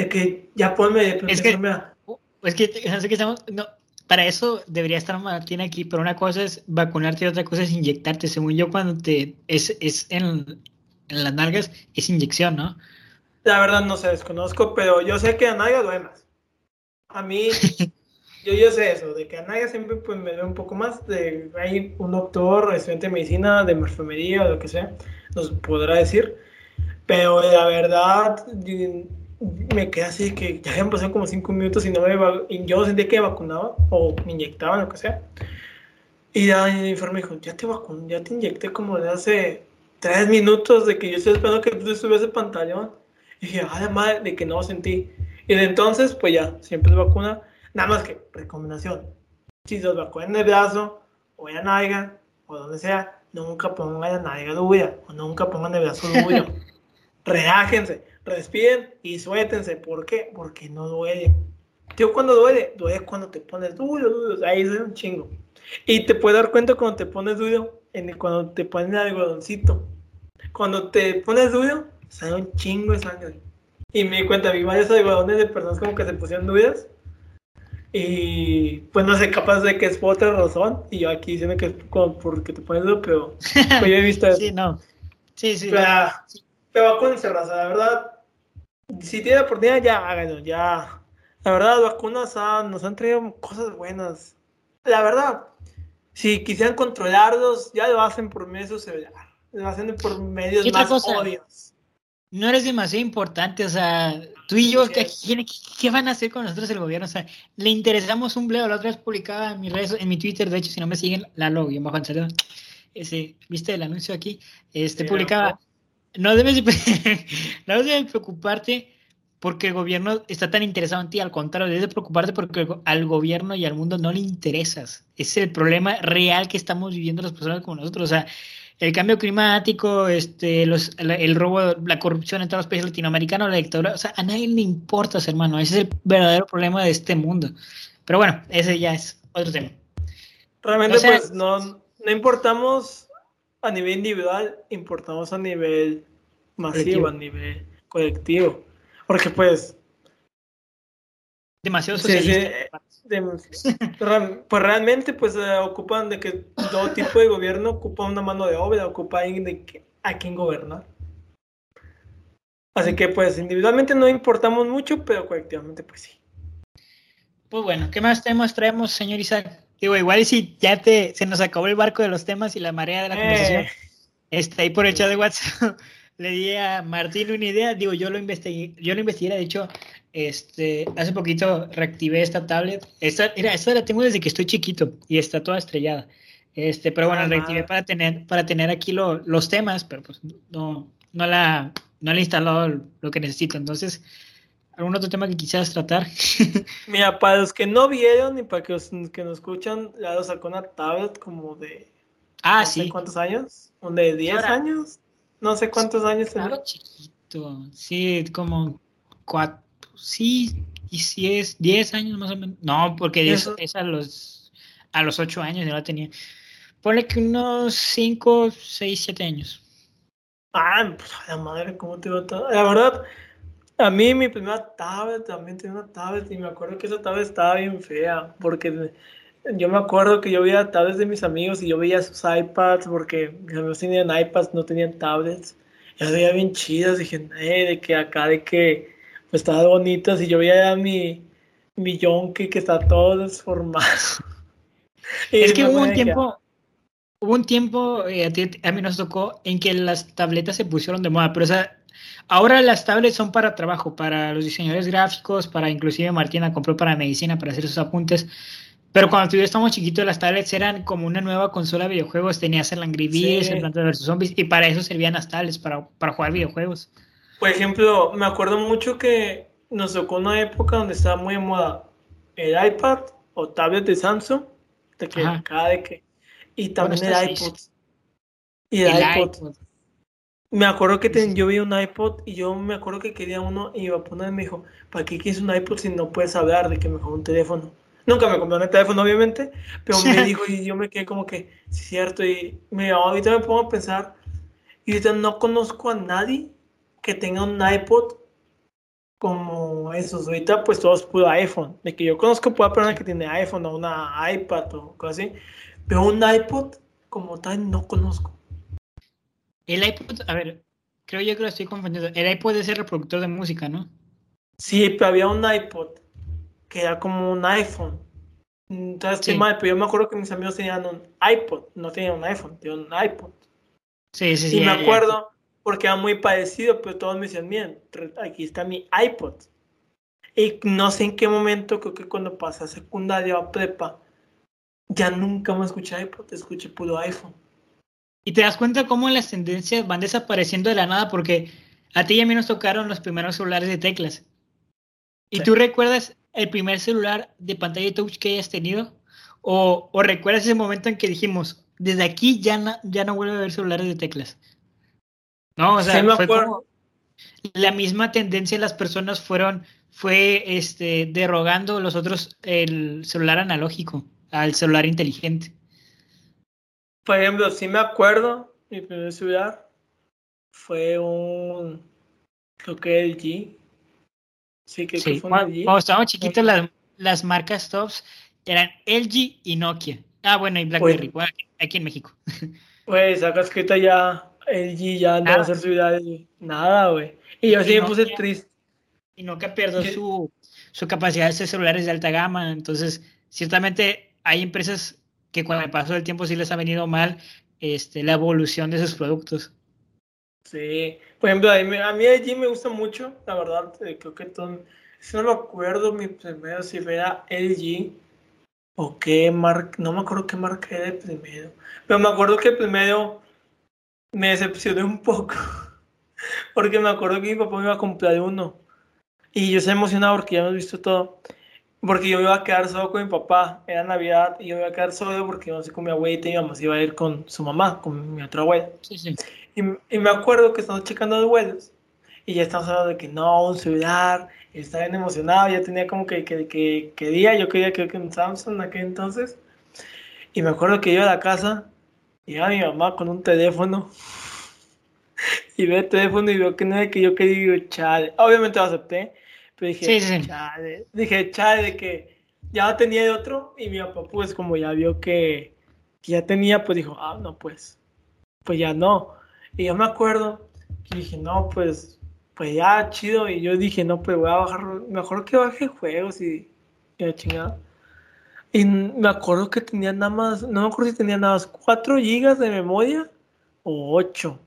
[SPEAKER 1] De que ya ponme de
[SPEAKER 2] Es que-
[SPEAKER 1] enfermera.
[SPEAKER 2] Es que, sé qué estamos, no, para eso debería estar Martín aquí, pero una cosa es vacunarte y otra cosa es inyectarte. Según yo, cuando te es, es en, en las nalgas, es inyección, ¿no?
[SPEAKER 1] La verdad no sé, desconozco, pero yo sé que a Naya duele más. A mí, yo, yo sé eso, de que a Naya siempre pues, me duele un poco más. De, hay un doctor, estudiante de medicina, de enfermería, o lo que sea, nos podrá decir. Pero la verdad, me quedé así que ya habían pasado como cinco minutos y no me y yo sentía que me vacunaba o me inyectaban, lo que sea. Y ya el enfermo dijo, ya te vacun ya te inyecté como de hace tres minutos de que yo estoy esperando que tú te subas el pantalón. Y dije, ah, madre, de que no sentí. Y de entonces, pues ya, siempre es vacuna. Nada más que, recomendación, si los vacunan en el brazo, o en la nalga, o donde sea, nunca pongan la nalga dura, o nunca pongan el brazo duro. Relájense, respiren y suéltense. ¿Por qué? Porque no duele. Tío, cuando duele, duele cuando te pones duro, duro. Ahí duele un chingo. Y te puedes dar cuenta cuando te pones duro, en cuando te pones el algodoncito. Cuando te pones duro, sale un chingo de sangre. Y me di cuenta, vi varios algodones de personas como que se pusieron duras. Y pues no sé, capaz de que es por otra razón. Y yo aquí diciendo que es como porque te pones duro, pero pues yo he visto eso.
[SPEAKER 2] Sí, no. Sí, sí.
[SPEAKER 1] Pero, pero vacúnense, raza, la verdad. Si tiene la oportunidad, ya háganlo, ya. La verdad, las vacunas han- nos han traído cosas buenas. La verdad, si quisieran controlarlos, ya lo hacen por medio de su celular. Lo hacen por medios
[SPEAKER 2] ¿Qué otra
[SPEAKER 1] más
[SPEAKER 2] cosa?
[SPEAKER 1] obvios.
[SPEAKER 2] No eres demasiado importante, o sea, tú y yo. ¿qué, qué, van a hacer con nosotros el gobierno? O sea, le interesamos un bleo, la otra vez publicaba en mis redes, en mi Twitter, de hecho, si no me siguen, Lalo, yo bajo Anselmo, ese, ¿viste el anuncio aquí? Este,
[SPEAKER 1] Sí,
[SPEAKER 2] publicaba, no debes, no preocuparte porque el gobierno está tan interesado en ti, al contrario, debes de preocuparte porque al gobierno y al mundo no le interesas. Ese es el problema real que estamos viviendo las personas como nosotros, o sea, el cambio climático, este, los, el robo, la corrupción en todos los países latinoamericanos, la dictadura, o sea, a nadie le importa, hermano, ese es el verdadero problema de este mundo. Pero bueno, ese ya es otro tema.
[SPEAKER 1] Realmente,
[SPEAKER 2] O sea-
[SPEAKER 1] pues no, no importamos a nivel individual, importamos a nivel masivo,
[SPEAKER 2] Colectivo.
[SPEAKER 1] a nivel colectivo. Porque, pues,
[SPEAKER 2] Demasiado
[SPEAKER 1] Sí, sí,
[SPEAKER 2] socialista.
[SPEAKER 1] de- ra- pues realmente pues eh, ocupan de que todo tipo de gobierno ocupa una mano de obra, ocupa de que- a quien gobernar. Así que pues individualmente no importamos mucho, pero colectivamente pues sí.
[SPEAKER 2] Pues bueno, ¿qué más temas traemos, señor Isaac? Digo, igual y si ya te, se nos acabó el barco de los temas y la marea de la conversación,
[SPEAKER 1] Eh,
[SPEAKER 2] está ahí por el chat de WhatsApp. le di a Martín una idea, digo, yo lo investigué, yo lo investigué, de hecho, este, hace poquito reactivé esta tablet. Esta, mira, esta la tengo desde que estoy chiquito y está toda estrellada. Este, pero bueno, ah, reactivé para tener, para tener aquí los temas, pero pues no, no la, no le he instalado lo que necesito. Entonces, ¿algún otro tema que quisieras tratar?
[SPEAKER 1] Mira, para los que no vieron y para los que nos escuchan, ya sacó una tablet como de.
[SPEAKER 2] Ah, sí.
[SPEAKER 1] ¿Cuántos años? ¿De 10 años? No sé cuántos años
[SPEAKER 2] tenía. chiquito. Sí, como cuatro. Sí, y si es 10 años más o menos. No, porque es, es a los a los 8 años ya la tenía. Ponle que unos 5, 6, 7 años.
[SPEAKER 1] Ah, pues la madre, ¿cómo te va a La verdad, a mí mi primera tablet también tenía una tablet y me acuerdo que esa tablet estaba bien fea porque yo me acuerdo que yo veía tablets de mis amigos y yo veía sus iPads porque mis amigos tenían iPads, no tenían tablets. Y las veía bien chidas, dije, eh, de que acá, de que pues, estaban bonitas y yo veía mi, mi yonke que está todo desformado.
[SPEAKER 2] es que hubo un tiempo, hubo un tiempo, eh, a, mí nos tocó, en que las tabletas se pusieron de moda, pero esa, ahora las tablets son para trabajo, para los diseñadores gráficos, para inclusive Martina compró para medicina, para hacer sus apuntes. Pero cuando yo estábamos chiquitos, las tablets eran como una nueva consola de videojuegos. Tenías el Angry Birds, el Planta vs. Zombies, y para eso servían las tablets, para, para jugar videojuegos.
[SPEAKER 1] Por ejemplo, me acuerdo mucho que nos tocó una época donde estaba muy de moda el iPad o tablet de Samsung, de que cada de que y también el iPod. Y el, iPod. Me acuerdo que yo vi un iPod y yo me acuerdo que quería uno y iba a poner me dijo, ¿para qué quieres un iPod si no puedes hablar de que mejor un teléfono? Nunca me compré un teléfono, obviamente, pero me dijo y yo me quedé como que, sí, cierto, y me, ahorita me pongo a pensar, y ahorita no conozco a nadie que tenga un iPod como esos. Ahorita pues todos puro iPhone. De que yo conozco una persona que tiene iPhone o una iPad o cosas así. Pero un iPod como tal no conozco.
[SPEAKER 2] El iPod, a ver, creo yo que lo estoy confundiendo. El iPod es el reproductor de música, ¿no?
[SPEAKER 1] Sí, pero había un iPod que era como un iPhone. Entonces, sí. mal, pero yo me acuerdo que mis amigos tenían un iPod, no tenían un iPhone, tenían un iPod.
[SPEAKER 2] Sí, sí, sí.
[SPEAKER 1] Y me acuerdo porque era muy parecido, pero todos me decían, bien, aquí está mi iPod. Y no sé en qué momento, creo que cuando pasé a secundaria o a prepa, ya nunca me escuché iPod, escuché puro iPhone.
[SPEAKER 2] Y te das cuenta cómo las tendencias van desapareciendo de la nada porque a ti y a mí nos tocaron los primeros celulares de teclas. ¿Y tú recuerdas el primer celular de pantalla touch que hayas tenido? ¿O, o recuerdas ese momento en que dijimos, desde aquí ya no, ya no vuelve a haber celulares de teclas? No, o sea, fue como la misma tendencia las personas fueron, fue este, derogando los otros el celular analógico al celular inteligente.
[SPEAKER 1] Por ejemplo, si me acuerdo, mi primer celular fue un, creo que LG.
[SPEAKER 2] Sí, que fue un LG. Cuando estábamos chiquitos, las, las, marcas tops eran LG y Nokia. Ah, bueno, y BlackBerry, pues, aquí en México.
[SPEAKER 1] Pues, acá escrito ya LG, ya no va a ser ciudad, nada, güey. Y yo sí me puse triste.
[SPEAKER 2] Y Nokia perdió su, su capacidad de hacer celulares de alta gama, entonces, ciertamente hay empresas que con el paso del tiempo sí les ha venido mal este, la evolución de sus productos.
[SPEAKER 1] Sí, por ejemplo, a mí, a mí allí me gusta mucho, la verdad, eh, creo que todo, si no me acuerdo mi primero, si era LG o qué marca, no me acuerdo qué marca era el primero, pero me acuerdo que el primero me decepcioné un poco, porque me acuerdo que mi papá me iba a comprar uno y yo se emocionado porque ya hemos visto todo. Porque yo iba a quedar solo con mi papá, era Navidad, y yo iba a quedar solo porque no sé con mi abuelita y mi iba a ir con su mamá, con mi otra abuela. Sí, sí. Y, y, me acuerdo que estamos checando los vuelos y ya estamos hablando de que no, un celular, estaba bien emocionado, ya tenía como que, que, que quería, yo quería que un Samsung en aquel entonces. Y me acuerdo que iba a la casa y iba mi mamá con un teléfono y ve el teléfono y veo que no era que yo quería, y chale. Obviamente lo acepté dije, sí, chale, dije, chale, que ya tenía de otro y mi papá pues como ya vio que, ya tenía, pues dijo, ah, no, pues, pues ya no. Y yo me acuerdo que dije, no, pues, pues ya, chido. Y yo dije, no, pues voy a bajar, mejor que baje juegos y, y la chingada. Y me acuerdo que tenía nada más, no me acuerdo si tenía nada más 4 gigas de memoria o 8.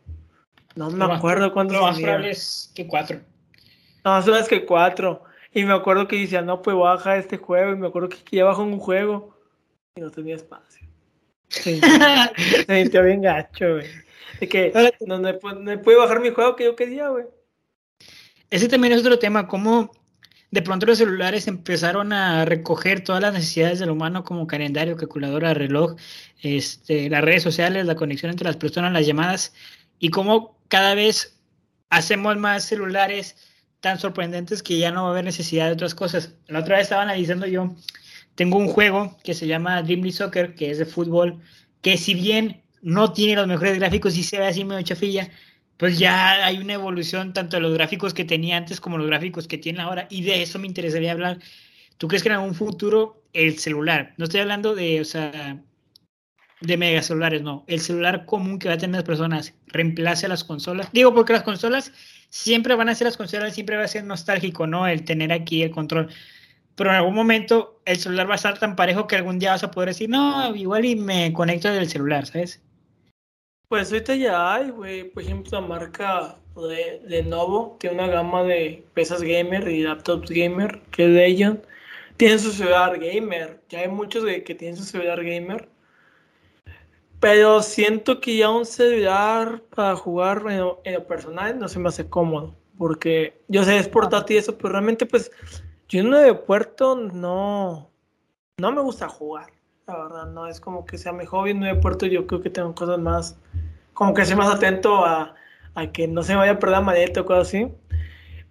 [SPEAKER 1] No me acuerdo cuántos
[SPEAKER 2] Lo más probable es que cuatro.
[SPEAKER 1] No, sabes que cuatro. Y me acuerdo que decía, no, pues baja este juego. Y me acuerdo que ya bajó un juego y no tenía espacio. Sí. Se sintió bien gacho, güey. De que no me, puede bajar mi juego que yo quería, güey.
[SPEAKER 2] Ese también es otro tema, cómo de pronto los celulares empezaron a recoger todas las necesidades del humano como calendario, calculadora, reloj, este, las redes sociales, la conexión entre las personas, las llamadas, y cómo cada vez hacemos más celulares tan sorprendentes que ya no va a haber necesidad de otras cosas. La otra vez estaba analizando yo, tengo un juego que se llama Dreamly Soccer, que es de fútbol, que si bien no tiene los mejores gráficos y se ve así medio chafilla, pues ya hay una evolución tanto de los gráficos que tenía antes como los gráficos que tiene ahora y de eso me interesaría hablar. ¿Tú crees que en algún futuro el celular, no estoy hablando de, o sea, de megacelulares, no, el celular común que va a tener las personas reemplace a las consolas? Digo, porque las consolas siempre van a ser las consolas, siempre va a ser nostálgico, ¿no? El tener aquí el control. Pero en algún momento el celular va a estar tan parejo que algún día vas a poder decir, no, igual y me conecto del celular, ¿sabes?
[SPEAKER 1] Pues ahorita ya hay, güey. Por ejemplo, la marca de Lenovo tiene una gama de pesas gamer y laptops gamer que es ellos. Tienen su celular gamer. Ya hay muchos que tienen su celular gamer. Pero siento que ya un celular para jugar en lo, personal no se me hace cómodo. Porque yo sé, es portátil y eso, pero realmente pues yo en un aeropuerto no, no me gusta jugar. La verdad, no es como que sea mi hobby en un aeropuerto. Yo creo que tengo cosas más como que soy más atento a, que no se vaya a perder la maleta o cosas así.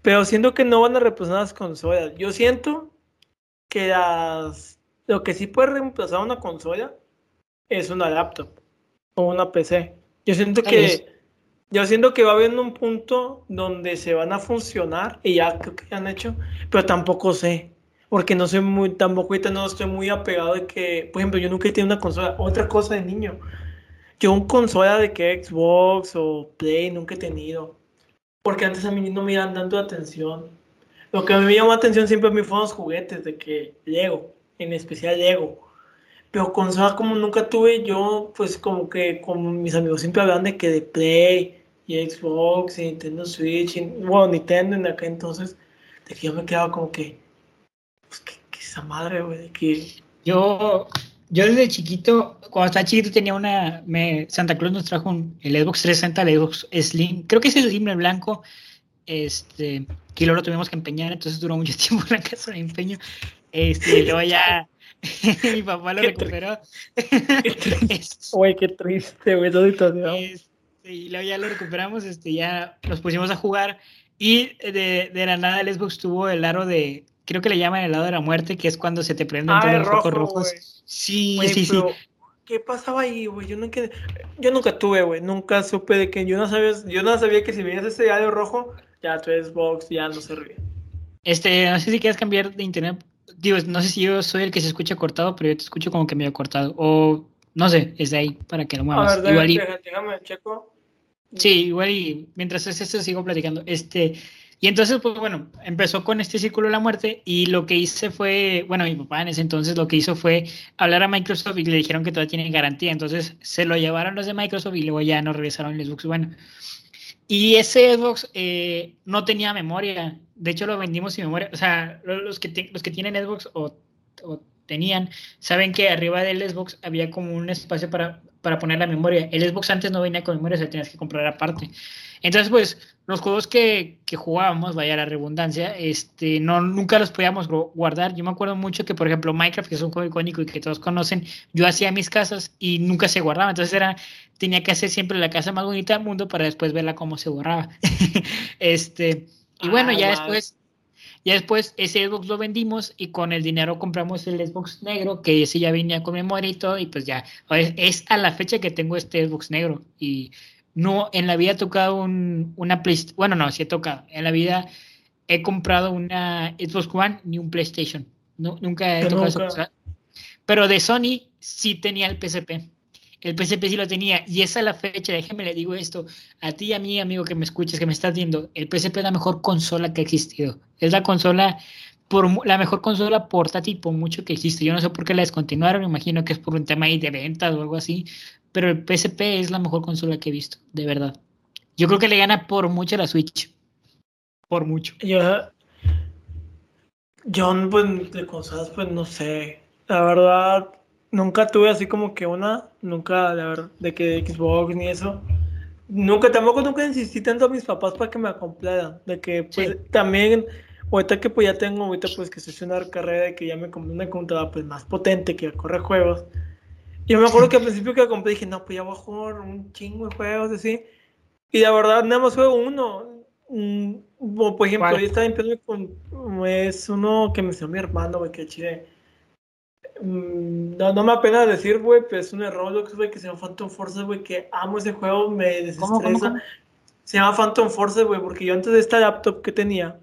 [SPEAKER 1] Pero siento que no van a reemplazar las consolas. Yo siento que las, lo que sí puede reemplazar una consola es una laptop o una PC. Yo siento que yo siento que va a haber un punto donde se van a funcionar y ya creo que han hecho, pero tampoco sé, porque no soy muy tampoco ahorita no estoy muy apegado de que, por ejemplo, yo nunca he tenido una consola, otra cosa de niño. Yo un consola de que Xbox o Play nunca he tenido. Porque antes a mí no me iban dando atención. Lo que a mí me llamó atención siempre a mí fueron los juguetes, de que Lego, en especial Lego. Pero consola como nunca tuve, yo pues como que con mis amigos siempre hablaban de que de Play y Xbox y Nintendo Switch, y, bueno, Nintendo en aquel entonces, de que yo me quedaba como que, pues que, esa madre, güey, de que...
[SPEAKER 2] Yo, yo desde chiquito, cuando estaba chiquito tenía una, me, Santa Claus nos trajo el Xbox 360, el Xbox Slim, creo que es el Slim el blanco, este, que luego lo tuvimos que empeñar, entonces duró mucho tiempo en la casa de empeño, este, y luego ya mi papá lo recuperó.
[SPEAKER 1] Güey, qué triste, güey, todo
[SPEAKER 2] este, y luego ya lo recuperamos, este, ya nos pusimos a jugar, y de, de la nada el Xbox tuvo el aro de, creo que le llaman el lado de la muerte, que es cuando se te prenden
[SPEAKER 1] ah, los focos rojos.
[SPEAKER 2] Sí, sí, sí.
[SPEAKER 1] ¿Qué pasaba ahí, güey? Yo nunca, yo nunca tuve, güey. Nunca supe de que yo no sabía, yo no sabía que si veías ese radio rojo, ya tu Xbox ya no servía.
[SPEAKER 2] Este, no sé si quieres cambiar de internet. Digo, no sé si yo soy el que se escucha cortado, pero yo te escucho como que medio cortado. O no sé, es de ahí para que lo muevas.
[SPEAKER 1] A ver, igual y... déjame, checo.
[SPEAKER 2] Sí, igual y mientras es esto sigo platicando. Este, y entonces, pues bueno, empezó con este círculo de la muerte y lo que hice fue, bueno, mi papá en ese entonces lo que hizo fue hablar a Microsoft y le dijeron que todavía tiene garantía. Entonces se lo llevaron los de Microsoft y luego ya no regresaron el Xbox Bueno. Y ese Xbox eh, no tenía memoria. De hecho, lo vendimos sin memoria. O sea, los que, los que tienen Xbox o, tenían, saben que arriba del Xbox había como un espacio para, para poner la memoria. El Xbox antes no venía con memoria, o sea, tenías que comprar aparte. Entonces, pues, los juegos que, que, jugábamos, vaya la redundancia, este, no, nunca los podíamos guardar. Yo me acuerdo mucho que, por ejemplo, Minecraft, que es un juego icónico y que todos conocen, yo hacía mis casas y nunca se guardaba. Entonces era, tenía que hacer siempre la casa más bonita del mundo para después verla cómo se borraba. este, y bueno, ya después, ya después ese Xbox lo vendimos y con el dinero compramos el Xbox negro, que ese ya venía con memoria y todo, y pues ya, es a la fecha que tengo este Xbox negro. Y no, en la vida he tocado un, una PlayStation. Bueno, no, sí he tocado. En la vida he comprado una Xbox One ni un PlayStation. No, nunca he tocado esa Pero de Sony sí tenía el PSP. El PSP sí lo tenía. Y esa es la fecha. Déjeme le digo esto. A ti y a mí, amigo, que me escuches, que me estás viendo. El PSP es la mejor consola que ha existido. Es la consola, por la mejor consola portátil por mucho que existe. Yo no sé por qué la descontinuaron. Me imagino que es por un tema ahí de ventas o algo así pero el PSP es la mejor consola que he visto, de verdad. Yo creo que le gana por mucho la Switch. Por mucho.
[SPEAKER 1] Yo pues, de cosas, pues no sé. La verdad, nunca tuve así como que una, nunca, la verdad, de que Xbox ni eso. Nunca, tampoco nunca insistí tanto a mis papás para que me compraran. De que, pues, también, ahorita que pues ya tengo, ahorita pues que estoy una carrera de que ya me compré una computadora pues más potente que corre juegos. Yo me acuerdo que al principio que compré dije, no, pues ya voy a jugar un chingo de juegos así. Y la verdad, nada más juego uno. Mm, por ejemplo, ahí está empezando con. Es uno que me enseñó mi hermano, güey, que chile. Mm, no, no me apena decir, güey, pero es un error, güey, que se llama Phantom Force, güey, que amo ese juego, me desestresa. Se llama Phantom Force, güey, porque yo antes de esta laptop que tenía,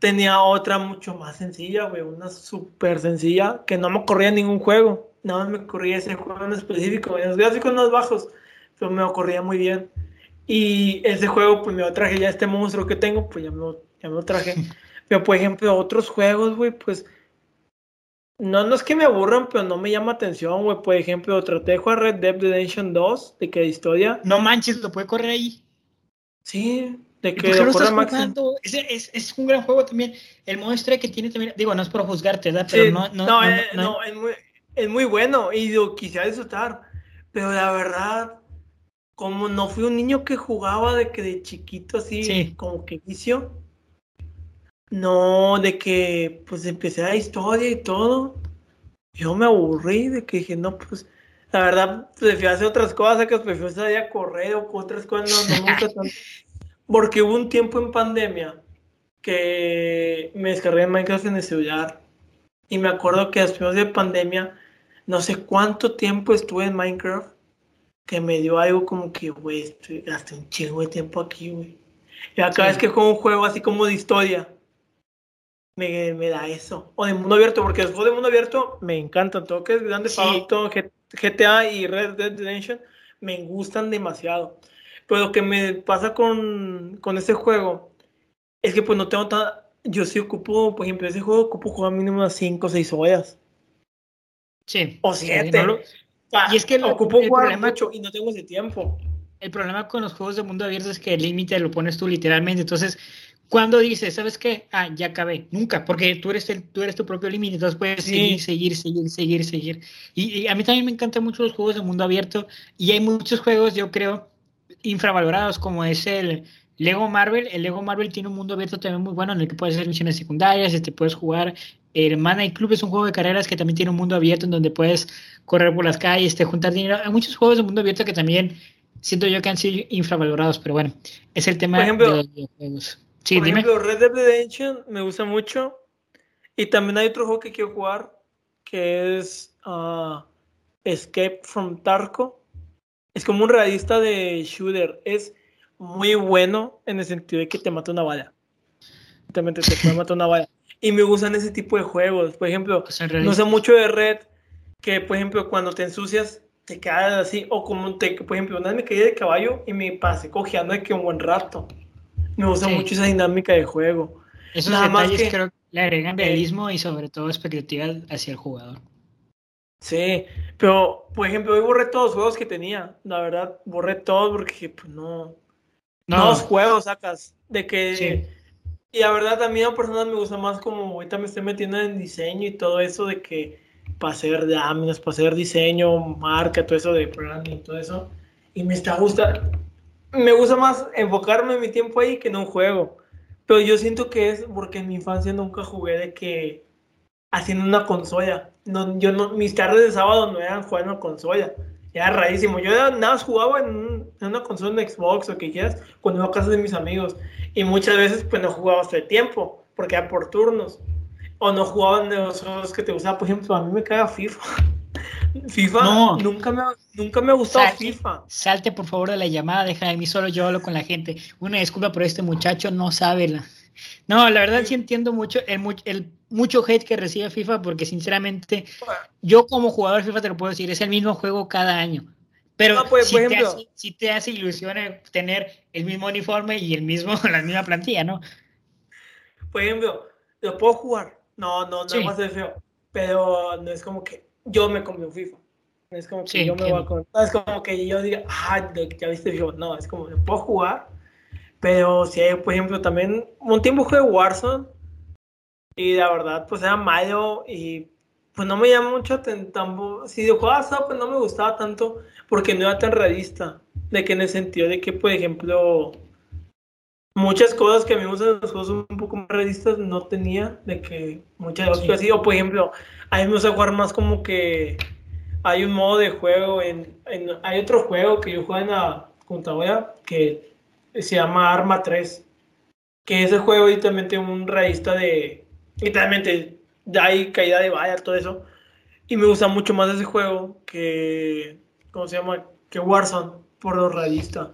[SPEAKER 1] tenía otra mucho más sencilla, güey, una súper sencilla, que no me corría ningún juego. Nada más me corría ese juego en específico, los gráficos más bajos, pero me corría muy bien. Y ese juego, pues me lo traje ya este monstruo que tengo, pues ya me lo, ya me lo traje. pero por ejemplo, otros juegos, güey, pues no, no es que me aburran, pero no me llama atención, güey. Por ejemplo, traté de jugar Red Dead Redemption 2, de que historia.
[SPEAKER 2] No manches, lo puede correr ahí.
[SPEAKER 1] Sí, de que
[SPEAKER 2] lo corre máximo. Es, es, es, un gran juego también. El historia que tiene también, digo, no es por juzgarte, ¿verdad? Pero no, no,
[SPEAKER 1] no, eh, no, es, muy, es muy bueno y lo quisiera disfrutar. Pero la verdad, como no fui un niño que jugaba de que de chiquito así, como que vicio, no, de que pues empecé la historia y todo, yo me aburrí de que dije, no, pues la verdad prefiero hacer otras cosas, que prefiero salir a correr o otras cosas, no, no me gusta tanto. Porque hubo un tiempo en pandemia que me descargué Minecraft en el celular y me acuerdo que después de pandemia, no sé cuánto tiempo estuve en Minecraft que me dio algo como que, güey, gasté un chingo de tiempo aquí, güey. Y cada vez que juego un juego así como de historia, me, me, da eso. O de mundo abierto, porque los juegos de mundo abierto me encantan. Todo que es grande sí. GTA y Red Dead Redemption me gustan demasiado. Pero lo que me pasa con, con este juego es que pues no tengo tan... Yo sí ocupo, por ejemplo, ese juego ocupo jugar mínimo unas 5 o 6 horas.
[SPEAKER 2] Sí.
[SPEAKER 1] O 7.
[SPEAKER 2] y es que
[SPEAKER 1] lo, ocupo el jugar problema, mucho y no tengo ese tiempo.
[SPEAKER 2] El problema con los juegos de mundo abierto es que el límite lo pones tú literalmente. Entonces, cuando dices, ¿sabes qué? Ah, ya acabé. Nunca, porque tú eres, el, tú eres tu propio límite. Entonces puedes sí. seguir, seguir, seguir, seguir, seguir. Y, y, a mí también me encantan mucho los juegos de mundo abierto. Y hay muchos juegos, yo creo, infravalorados, como es el Lego Marvel. El Lego Marvel tiene un mundo abierto también muy bueno en el que puedes hacer misiones secundarias, este, puedes jugar. El Mana y Club es un juego de carreras que también tiene un mundo abierto en donde puedes correr por las calles, este, juntar dinero. Hay muchos juegos de mundo abierto que también siento yo que han sido infravalorados, pero bueno, es el tema
[SPEAKER 1] ejemplo,
[SPEAKER 2] de los videojuegos. Sí,
[SPEAKER 1] por
[SPEAKER 2] dime.
[SPEAKER 1] ejemplo, Red Dead Redemption me gusta mucho. Y también hay otro juego que quiero jugar que es uh, Escape from Tarko. Es como un realista de shooter. Es muy bueno en el sentido de que te mata una bala. Te, te puede matar una bala. Y me gustan ese tipo de juegos. Por ejemplo, no sé mucho de Red, que por ejemplo cuando te ensucias te quedas así, o como te, por ejemplo, una vez me caí de caballo y me pasé cojeando de que un buen rato. Me gusta
[SPEAKER 2] Sí.
[SPEAKER 1] mucho esa dinámica de juego.
[SPEAKER 2] Esos
[SPEAKER 1] Nada más
[SPEAKER 2] detalles
[SPEAKER 1] que-
[SPEAKER 2] creo que le agregan
[SPEAKER 1] eh,
[SPEAKER 2] realismo y sobre todo expectativa hacia el jugador.
[SPEAKER 1] Sí, pero por ejemplo, hoy borré todos los juegos que tenía. La verdad, borré todos porque pues no.
[SPEAKER 2] No,
[SPEAKER 1] Nuevos juegos sacas. De que.
[SPEAKER 2] Sí.
[SPEAKER 1] Y la verdad, a mí a personas me gusta más como ahorita me estoy metiendo en diseño y todo eso de que para hacer láminas, para hacer diseño, marca, todo eso de y todo eso. Y me está gustando. Me gusta más enfocarme mi tiempo ahí que en un juego. Pero yo siento que es porque en mi infancia nunca jugué de que haciendo una consola. No, yo no, mis tardes de sábado no eran jugando en consola. Era rarísimo. Yo nada más jugaba en, un- en una consola de Xbox o que quieras cuando iba a casa de mis amigos. Y muchas veces pues no jugaba hasta el tiempo, porque era por turnos. O no jugaban de los juegos que te gustaban. Por ejemplo, a mí me caga FIFA. FIFA
[SPEAKER 2] No.
[SPEAKER 1] nunca, me, nunca me ha gustado
[SPEAKER 2] Salte.
[SPEAKER 1] FIFA.
[SPEAKER 2] Salte por favor de la llamada, deja de mí solo yo hablo con la gente. Una disculpa por este muchacho, no sabe la... No, la verdad sí entiendo mucho el, el mucho hate que recibe FIFA porque sinceramente yo como jugador de FIFA te lo puedo decir, es el mismo juego cada año. Pero
[SPEAKER 1] No, pues,
[SPEAKER 2] si,
[SPEAKER 1] por
[SPEAKER 2] te hace, si te hace ilusión tener el mismo uniforme y el mismo, la misma plantilla, ¿no?
[SPEAKER 1] Por ejemplo, lo puedo jugar. No, no, no
[SPEAKER 2] Sí.
[SPEAKER 1] más de feo. Pero no es como que yo me compré un FIFA. Es como que yo me voy a contar. Es como que yo diga, ah, ya viste yo. No, es como puedo jugar. Pero si hay, por ejemplo, también un tiempo jugué Warzone. Y la verdad, pues era malo. Y pues no me llama mucho tampoco. Si yo jugaba pues no me gustaba tanto. Porque no era tan realista. De que en el sentido de que, por ejemplo, muchas cosas que a mí me gustan los juegos un poco más realistas no tenía. De que muchas cosas así. O por ejemplo, a mí me gusta jugar más como que hay un modo de juego, en, hay otro juego que yo juego en la computadora que se llama Arma 3, que ese juego y también tiene un realista de, literalmente, hay caída de valla, todo eso, y me gusta mucho más ese juego que, ¿cómo se llama? Que Warzone, por lo realista.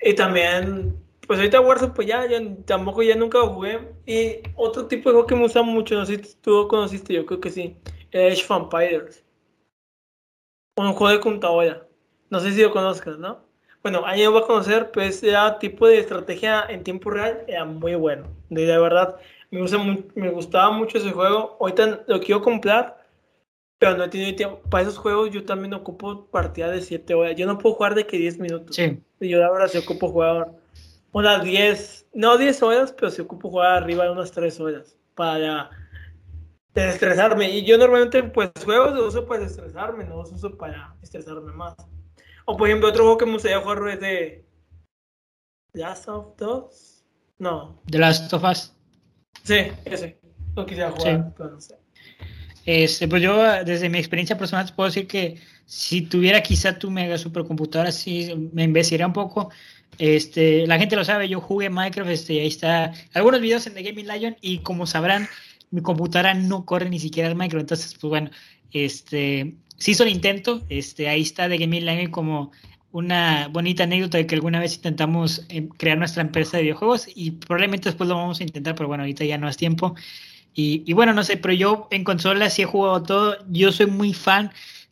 [SPEAKER 1] Y también, pues ahorita Warzone, pues ya, ya tampoco ya nunca lo jugué. Y otro tipo de juego que me gusta mucho, no sé si tú lo conociste, yo creo que sí, Age Vampires un juego de computadora. No sé si lo conozcas, ¿no? Bueno, ahí lo voy a conocer, pues era tipo de estrategia en tiempo real, era muy bueno. De, verdad, me, gusta, me gustaba mucho ese juego. Ahorita lo quiero comprar, pero no he tenido tiempo. Para esos juegos yo también ocupo partida de 7 horas. Yo no puedo jugar de que 10 minutos. Sí. Y yo ahora sí ocupo jugar unas 10, no 10 horas, pero sí ocupo jugar arriba de unas 3 horas para de estresarme. Y yo normalmente, pues, juegos lo uso para estresarme, no los uso para estresarme más. O, por ejemplo, otro juego que me gustaría jugar es de. ¿Last of Us? No.
[SPEAKER 2] ¿The Last of Us?
[SPEAKER 1] Sí, ese. Lo quisiera jugar, pero no sé.
[SPEAKER 2] Este, pues yo, desde mi experiencia personal, puedo decir que si tuviera quizá tu mega supercomputadora, sí me investigaría un poco. Este, la gente lo sabe, yo jugué Minecraft, este, ahí está algunos videos en The Gaming Lion y como sabrán, mi computadora no corre ni siquiera el micro, entonces, pues bueno, este, sí hizo el intento, este, ahí está de Gaming Line como una bonita anécdota de que alguna vez intentamos eh, crear nuestra empresa de videojuegos y probablemente después lo vamos a intentar, pero bueno, ahorita ya no es tiempo. Y, y bueno, no sé, pero yo en consola sí he jugado todo, yo soy muy fan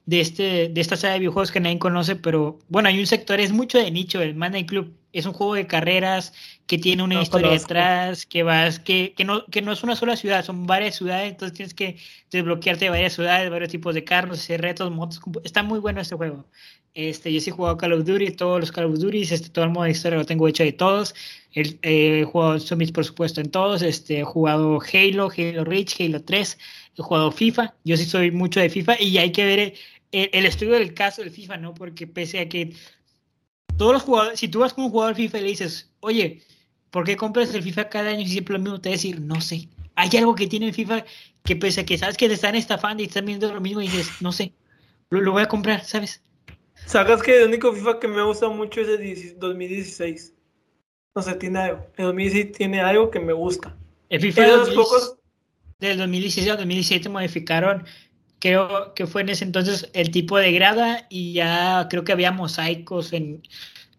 [SPEAKER 2] de, este, de esta saga de videojuegos que nadie conoce, pero bueno, hay un sector, es mucho de nicho, el Monday Club es un juego de carreras que tiene una historia detrás, que vas, que, que, no, que no es una sola ciudad, son varias ciudades, entonces tienes que desbloquearte de varias ciudades, varios tipos de carros, hacer retos, motos, está muy bueno este juego. Este, yo sí he jugado Call of Duty, todos los Call of Duty, este, todo el modo de historia lo tengo hecho de todos. El, eh, he jugado Summit, por supuesto, en todos. Este, he jugado Halo, Halo Reach, Halo 3. He jugado FIFA. Yo sí soy mucho de FIFA y hay que ver el, estudio del caso del FIFA, ¿no? Porque pese a que todos los jugadores, si tú vas con un jugador FIFA y le dices, oye, ¿por qué compras el FIFA cada año y siempre lo mismo? Te va a decir, no sé. Hay algo que tiene el FIFA que pese a que sabes que te están estafando y están viendo lo mismo y dices, no sé, lo, voy a comprar, ¿sabes?
[SPEAKER 1] Sabes que el único FIFA que me gusta mucho es el 2016. No sé, tiene algo. El 2016 tiene algo que me gusta.
[SPEAKER 2] El FIFA de los pocos... del 2016 al 2017 modificaron creo que fue en ese entonces el tipo de grada y ya creo que había mosaicos en,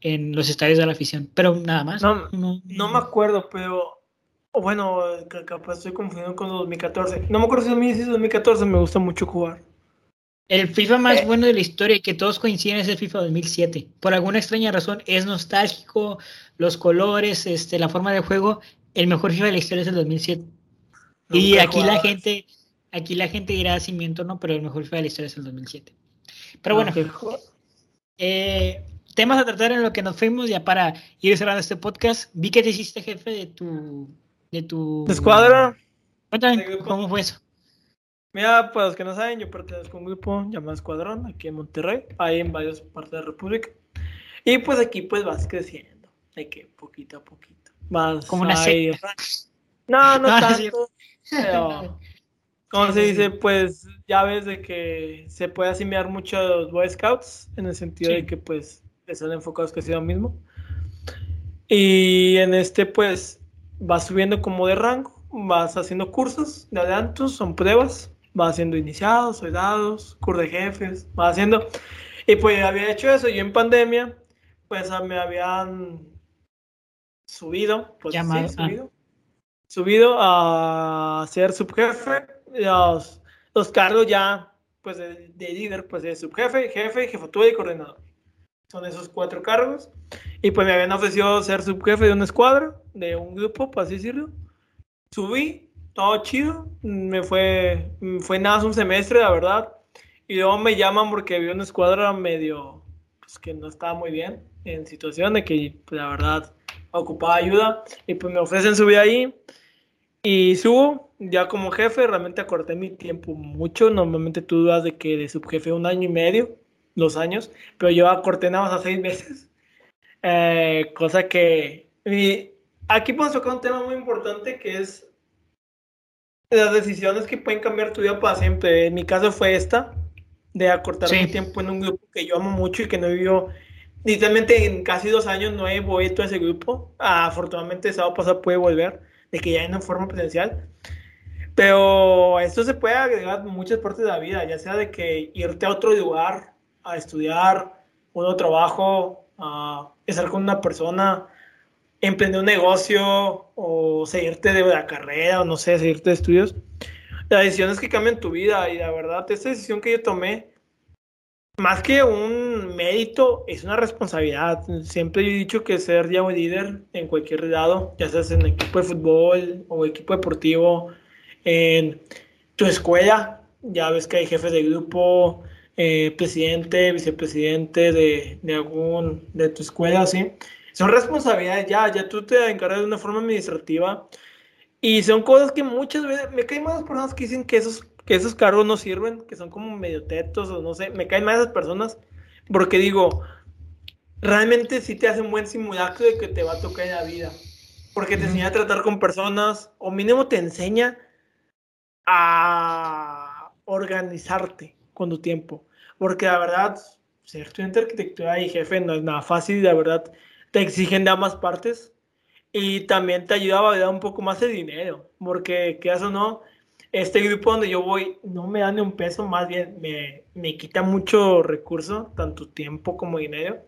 [SPEAKER 2] en los estadios de la afición, pero nada más.
[SPEAKER 1] No, no, me acuerdo, pero bueno, capaz estoy confundiendo con 2014. No me acuerdo si 2016 o 2014 me gusta mucho jugar.
[SPEAKER 2] El FIFA más eh. bueno de la historia y que todos coinciden es el FIFA 2007. Por alguna extraña razón es nostálgico, los colores, este, la forma de juego. El mejor FIFA de la historia es el 2007. y aquí la gente, Aquí la gente dirá si miento o no, pero el mejor FIFA de la historia es el 2007. Pero bueno, eh, temas a tratar en lo que nos fuimos ya para ir cerrando este podcast. Vi que te hiciste jefe de tu... De tu...
[SPEAKER 1] escuadra?
[SPEAKER 2] Cuéntame, ¿cómo fue eso?
[SPEAKER 1] Mira, pues los que no saben, yo pertenezco a un grupo llamado Escuadrón, aquí en Monterrey, ahí en varias partes de la República. Y pues aquí pues vas creciendo, de que poquito a poquito. Más
[SPEAKER 2] Como una serie.
[SPEAKER 1] No, no, no tanto, pero ¿Cómo se dice? Pues ya ves de que se puede asimilar mucho a los Boy Scouts, en el sentido de que pues están enfocados casi lo mismo. Y en este pues vas subiendo como de rango, vas haciendo cursos de adelantos, son pruebas, vas haciendo iniciados, soldados, curso de jefes, vas haciendo... Y pues había hecho eso, yo en pandemia, pues me habían subido, pues
[SPEAKER 2] Llamado,
[SPEAKER 1] sí, subido, subido a ser subjefe los, los cargos ya, pues de, líder, pues de subjefe, jefe, jefatura y coordinador. Son esos cuatro cargos. Y pues me habían ofrecido ser subjefe de una escuadra, de un grupo, por así decirlo. Subí, todo chido. Me fue, fue nada más un semestre, la verdad. Y luego me llaman porque había una escuadra medio, pues que no estaba muy bien en situación de que, pues, la verdad, ocupaba ayuda. Y pues me ofrecen subir ahí. Y subo, ya como jefe, realmente acorté mi tiempo mucho. Normalmente tú dudas de que de subjefe un año y medio, dos años, pero yo acorté nada más a seis meses. Eh, cosa que... Y aquí podemos tocar un tema muy importante que es las decisiones que pueden cambiar tu vida para siempre. En mi caso fue esta, de acortar mi tiempo en un grupo que yo amo mucho y que no vivió, literalmente en casi dos años no he vuelto a ese grupo. afortunadamente, sábado pasado puede volver, de que ya en forma presencial. Pero esto se puede agregar muchas partes de la vida, ya sea de que irte a otro lugar a estudiar, nuevo trabajo, a estar con una persona, emprender un negocio o seguirte de la carrera o no sé, seguirte de estudios. Las decisiones que cambian tu vida y la verdad, esta decisión que yo tomé, más que un mérito, es una responsabilidad. Siempre he dicho que ser ya un líder en cualquier lado, ya seas en equipo de fútbol o equipo deportivo, en tu escuela, ya ves que hay jefes de grupo, eh, presidente, vicepresidente de, de algún de tu escuela, ¿sí? son responsabilidades ya, ya tú te encargas de una forma administrativa y son cosas que muchas veces, me caen más personas que dicen que esos, que esos cargos no sirven, que son como medio tetos o no sé, me caen más esas personas porque digo, realmente sí te hace un buen simulacro de que te va a tocar en la vida, porque te enseña a tratar con personas o mínimo te enseña a organizarte con tu tiempo, porque la verdad, ser estudiante de arquitectura y jefe no es nada fácil, la verdad te exigen de ambas partes y también te ayuda a valorar un poco más el dinero, porque qué o no, este grupo donde yo voy no me da ni un peso, más bien me, me quita mucho recurso, tanto tiempo como dinero.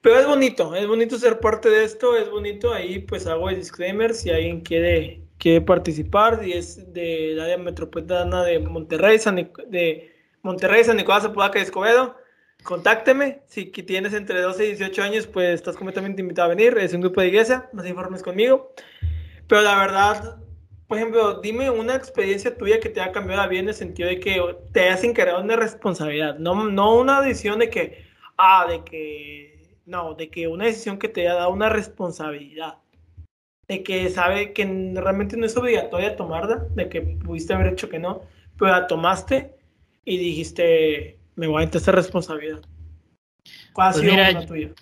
[SPEAKER 1] Pero es bonito, es bonito ser parte de esto, es bonito, ahí pues hago el disclaimer si alguien quiere, quiere participar, y es del área metropolitana de Monterrey, San, de Monterrey, San Nicolás, Apodaca y Escobedo contácteme. Si tienes entre 12 y 18 años, pues estás completamente invitado a venir. Es un grupo de iglesia, más informes conmigo. Pero la verdad, por ejemplo, dime una experiencia tuya que te ha cambiado la vida en el sentido de que te hayas encargado una responsabilidad. No, no una decisión de que, ah, de que, no, de que una decisión que te haya dado una responsabilidad. De que sabe que realmente no es obligatoria tomarla, de que pudiste haber hecho que no, pero la tomaste y dijiste, me voy a esta responsabilidad.
[SPEAKER 2] ¿Cuál ha pues sido la tuya?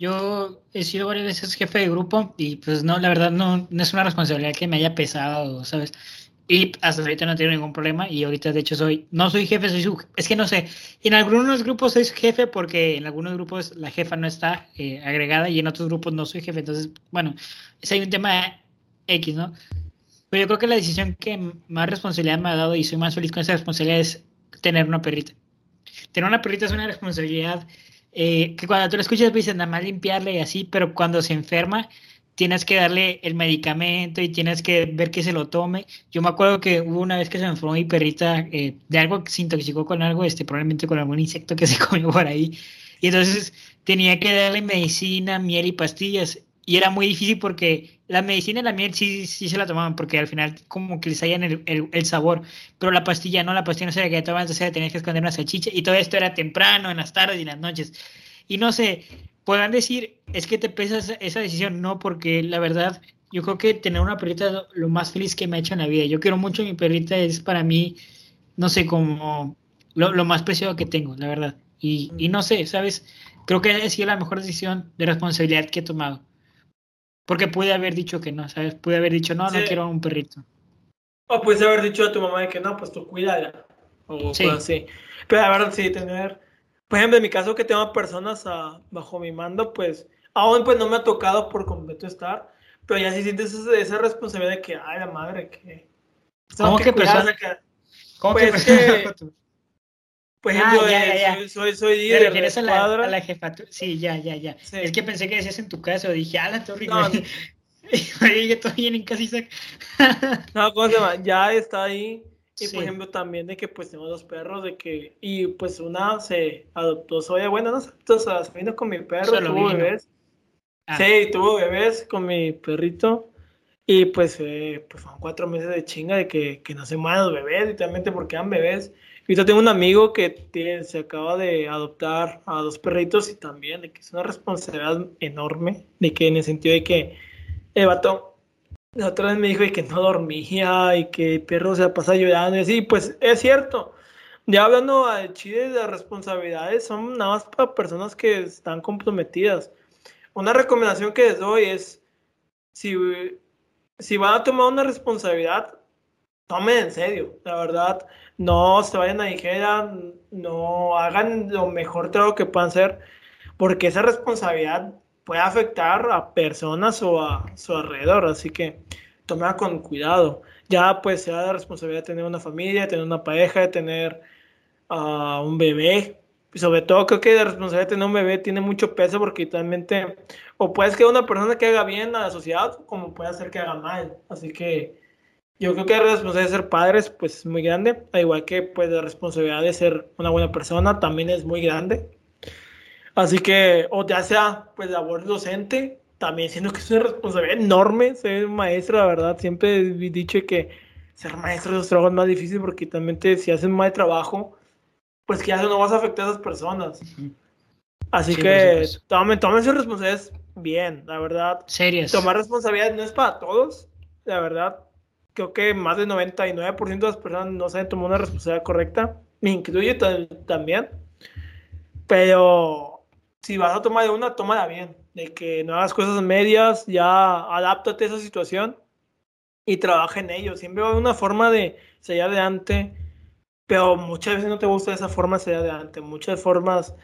[SPEAKER 2] Yo he sido varias veces jefe de grupo y pues no, la verdad no, no es una responsabilidad que me haya pesado, ¿sabes? Y hasta ahorita no tengo ningún problema y ahorita de hecho soy, no soy jefe, soy su, es que no sé, en algunos grupos soy jefe porque en algunos grupos la jefa no está eh, agregada y en otros grupos no soy jefe, entonces, bueno, es ahí un tema X, ¿no? Pero yo creo que la decisión que más responsabilidad me ha dado y soy más feliz con esa responsabilidad es tener una perrita tener una perrita es una responsabilidad eh, que cuando tú la escuchas, pues nada más limpiarle y así, pero cuando se enferma, tienes que darle el medicamento y tienes que ver que se lo tome. Yo me acuerdo que hubo una vez que se me enfermó mi perrita eh, de algo que se intoxicó con algo, este, probablemente con algún insecto que se comió por ahí. Y entonces tenía que darle medicina, miel y pastillas y era muy difícil porque la medicina y la miel sí, sí se la tomaban porque al final como que les salían el, el, sabor, pero la pastilla no, la pastilla no se la que tomaban, entonces tenías que esconder una salchicha y todo esto era temprano, en las tardes y en las noches. Y no sé, podrán decir, es que te pesa esa decisión, no, porque la verdad, yo creo que tener una perrita es lo más feliz que me ha hecho en la vida. Yo quiero mucho a mi perrita, es para mí, no sé, como lo, lo más preciado que tengo, la verdad. Y, y no sé, ¿sabes? Creo que ha sido la mejor decisión de responsabilidad que he tomado. Porque puede haber dicho que no, ¿sabes? Puede haber dicho, no, no quiero un perrito.
[SPEAKER 1] O puede haber dicho a tu mamá que no, pues tú cuídala. O sí. así. Pero la verdad, sí, tener. Por ejemplo, en mi caso, que tengo personas bajo mi mando, pues aún pues no me ha tocado por completo estar. Pero ya sí sientes esa, responsabilidad de que, ay, la madre, que.
[SPEAKER 2] ¿Cómo que, personas?
[SPEAKER 1] ¿Cómo pues, que, Por ejemplo, ah, ya, ya, Soy, soy, líder de
[SPEAKER 2] la, a la jefatura. Sí, ya, ya, ya. Es que pensé que decías en tu caso. Dije, ah, la torre. No, todo bien en casi
[SPEAKER 1] No, ¿cómo se llama? Ya está ahí. Y por ejemplo, también de que pues tengo dos perros, de que, y pues una se adoptó, soy bueno, no sé, entonces vino con mi perro, tuvo bebés. Ah. Sí, tuvo bebés con mi perrito. Y pues, eh, pues fueron cuatro meses de chinga de que, que no se mueran los bebés, literalmente porque eran bebés Yo tengo un amigo que se acaba de adoptar a dos perritos y también de que es una responsabilidad enorme, de que en el sentido de que el vato la otra vez me dijo que no dormía y que el perro se pasa llorando y así, pues es cierto. Ya hablando de Chile de responsabilidades, son nada más para personas que están comprometidas. Una recomendación que les doy es, si, si van a tomar una responsabilidad, tomen en serio, la verdad, no se vayan a ligera, no hagan lo mejor trabajo que puedan hacer, porque esa responsabilidad puede afectar a personas o a su alrededor, así que tomar con cuidado. Ya pues sea la responsabilidad de tener una familia, de tener una pareja, de tener uh, un bebé. Y sobre todo creo que la responsabilidad de tener un bebé tiene mucho peso porque totalmente o puedes que una persona que haga bien a la sociedad como puede hacer que haga mal. Así que yo creo que la responsabilidad de ser padres pues es muy grande, al igual que pues la responsabilidad de ser una buena persona también es muy grande. Así que, o ya sea, pues labor docente, también siendo que es una responsabilidad enorme ser maestro, la verdad. Siempre he dicho que ser maestro es los trabajos más difíciles porque también si haces mal trabajo, pues que ya no vas a afectar a esas personas. Así que tomen, tomen sus responsabilidades bien, la verdad.
[SPEAKER 2] Serias.
[SPEAKER 1] Tomar responsabilidad no es para todos, la verdad. Creo que más del 99% de las personas no saben tomar una responsabilidad correcta, me incluye también. Pero si vas a tomar una, tómala bien. De que no hagas cosas medias, ya adáptate a esa situación y trabaja en ello. Siempre va a haber una forma de seguir adelante, pero muchas veces no te gusta esa forma de seguir adelante. Muchas formas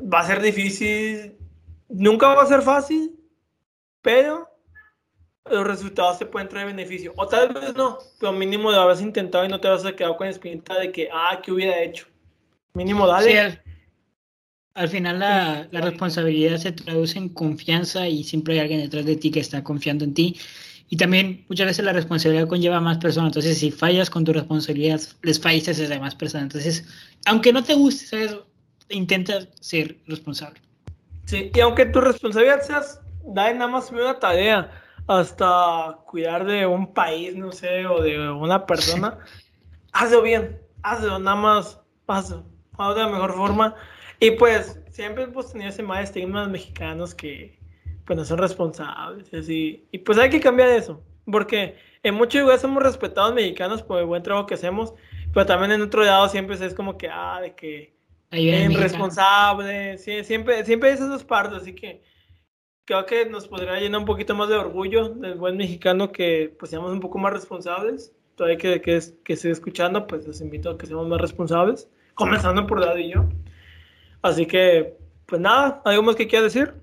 [SPEAKER 1] va a ser difícil, nunca va a ser fácil, pero los resultados te pueden traer beneficio. O tal vez no, pero mínimo lo habrás intentado y no te vas a quedar con la espinita de que, ah, ¿qué hubiera hecho? Mínimo dale.
[SPEAKER 2] Al final la, la, responsabilidad se traduce en confianza y siempre hay alguien detrás de ti que está confiando en ti. Y también muchas veces la responsabilidad conlleva a más personas. Entonces, si fallas con tu responsabilidad, les fallas a las demás personas. Entonces, aunque no te guste eso, intenta ser responsable.
[SPEAKER 1] Sí, y aunque tu responsabilidad seas, da nada más una tarea, hasta cuidar de un país, no sé, o de una persona, hazlo bien, hazlo, nada más, hazlo, hazlo de la mejor forma. Y pues siempre hemos tenido ese mal estigma mexicanos que pues no son responsables y así. Y pues hay que cambiar eso, porque en muchos lugares somos respetados mexicanos por el buen trabajo que hacemos, pero también en otro lado siempre es como que, ah, de que irresponsable, sí, siempre, siempre hay esas dos partes, así que creo que nos podría llenar un poquito más de orgullo del buen mexicano que pues seamos un poco más responsables. Todavía que, que, que esté escuchando, pues los invito a que seamos más responsables, comenzando por Dado y yo. Así que, pues nada, ¿algo más que quieras decir?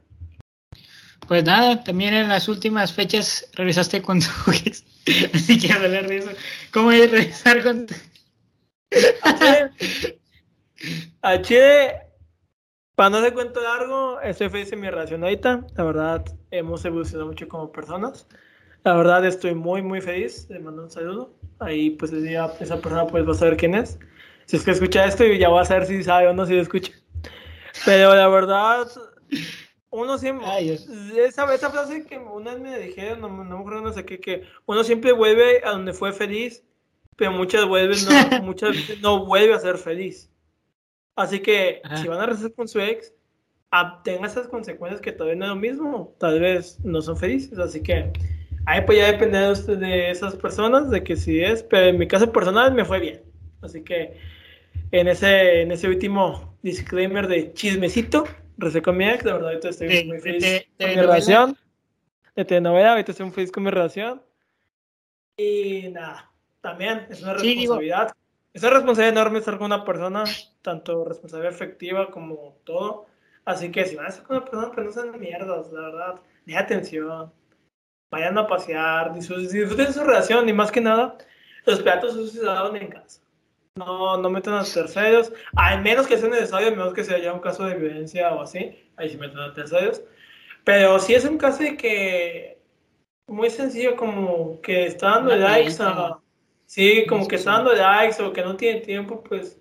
[SPEAKER 2] Pues nada, también en las últimas fechas regresaste con tu Así que hablar de eso. ¿Cómo es regresar con tu...
[SPEAKER 1] A Chile, para no hacer cuento largo, estoy feliz en mi relación ahorita. La verdad, hemos evolucionado mucho como personas. La verdad, estoy muy, muy feliz. Le mando un saludo. Ahí, pues, esa persona pues va a saber quién es. Si es que escucha esto, y ya va a saber si sabe o no si lo escucha. Pero la verdad, uno siempre. esa, esa, frase que una vez me dijeron, no, no me acuerdo, no sé qué, que uno siempre vuelve a donde fue feliz, pero muchas, veces no, muchas veces no vuelve a ser feliz. Así que si van a rezar con su ex, tenga esas consecuencias que todavía no es lo mismo, tal vez no son felices. Así que ahí pues ya depende de, usted, de esas personas, de que si es, pero en mi caso personal me fue bien. Así que en ese, en ese último disclaimer de chismecito, recé con mi ex, de verdad ahorita estoy muy feliz con mi relación. De telenovela, ahorita estoy muy feliz con mi relación. Y nada, también es una responsabilidad. Es una responsabilidad enorme estar con una persona, tanto responsabilidad efectiva como todo. Así que si van a estar con una persona, pues no sean mierdas, la verdad. Ni atención. Vayan a pasear, disfruten su relación y más que nada, los platos sucios se en casa. No, no metan a terceros, al menos que sea necesario, a menos que sea ya un caso de violencia o así, ahí sí meten a terceros. Pero si es un caso de que, muy sencillo, como que está dando likes a, sí, como que está dando likes o que no tiene tiempo, pues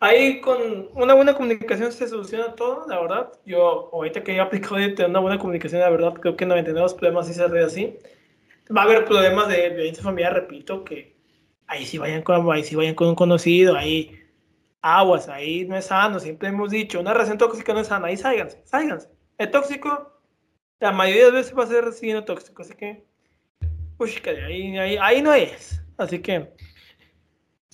[SPEAKER 1] ahí con una buena comunicación se soluciona todo, la verdad. Yo ahorita que he aplicado de tener una buena comunicación, la verdad, creo que 99 problemas sí se así. Va a haber problemas de violencia familiar, repito, que ahí sí vayan con, ahí sí vayan con un conocido, ahí aguas, ahí no es sano, siempre hemos dicho, una relación tóxica no es sana, ahí sáiganse, sáiganse. El tóxico, la mayoría de veces va a ser siendo tóxico, así que, uy, ahí, ahí, ahí no es, así que...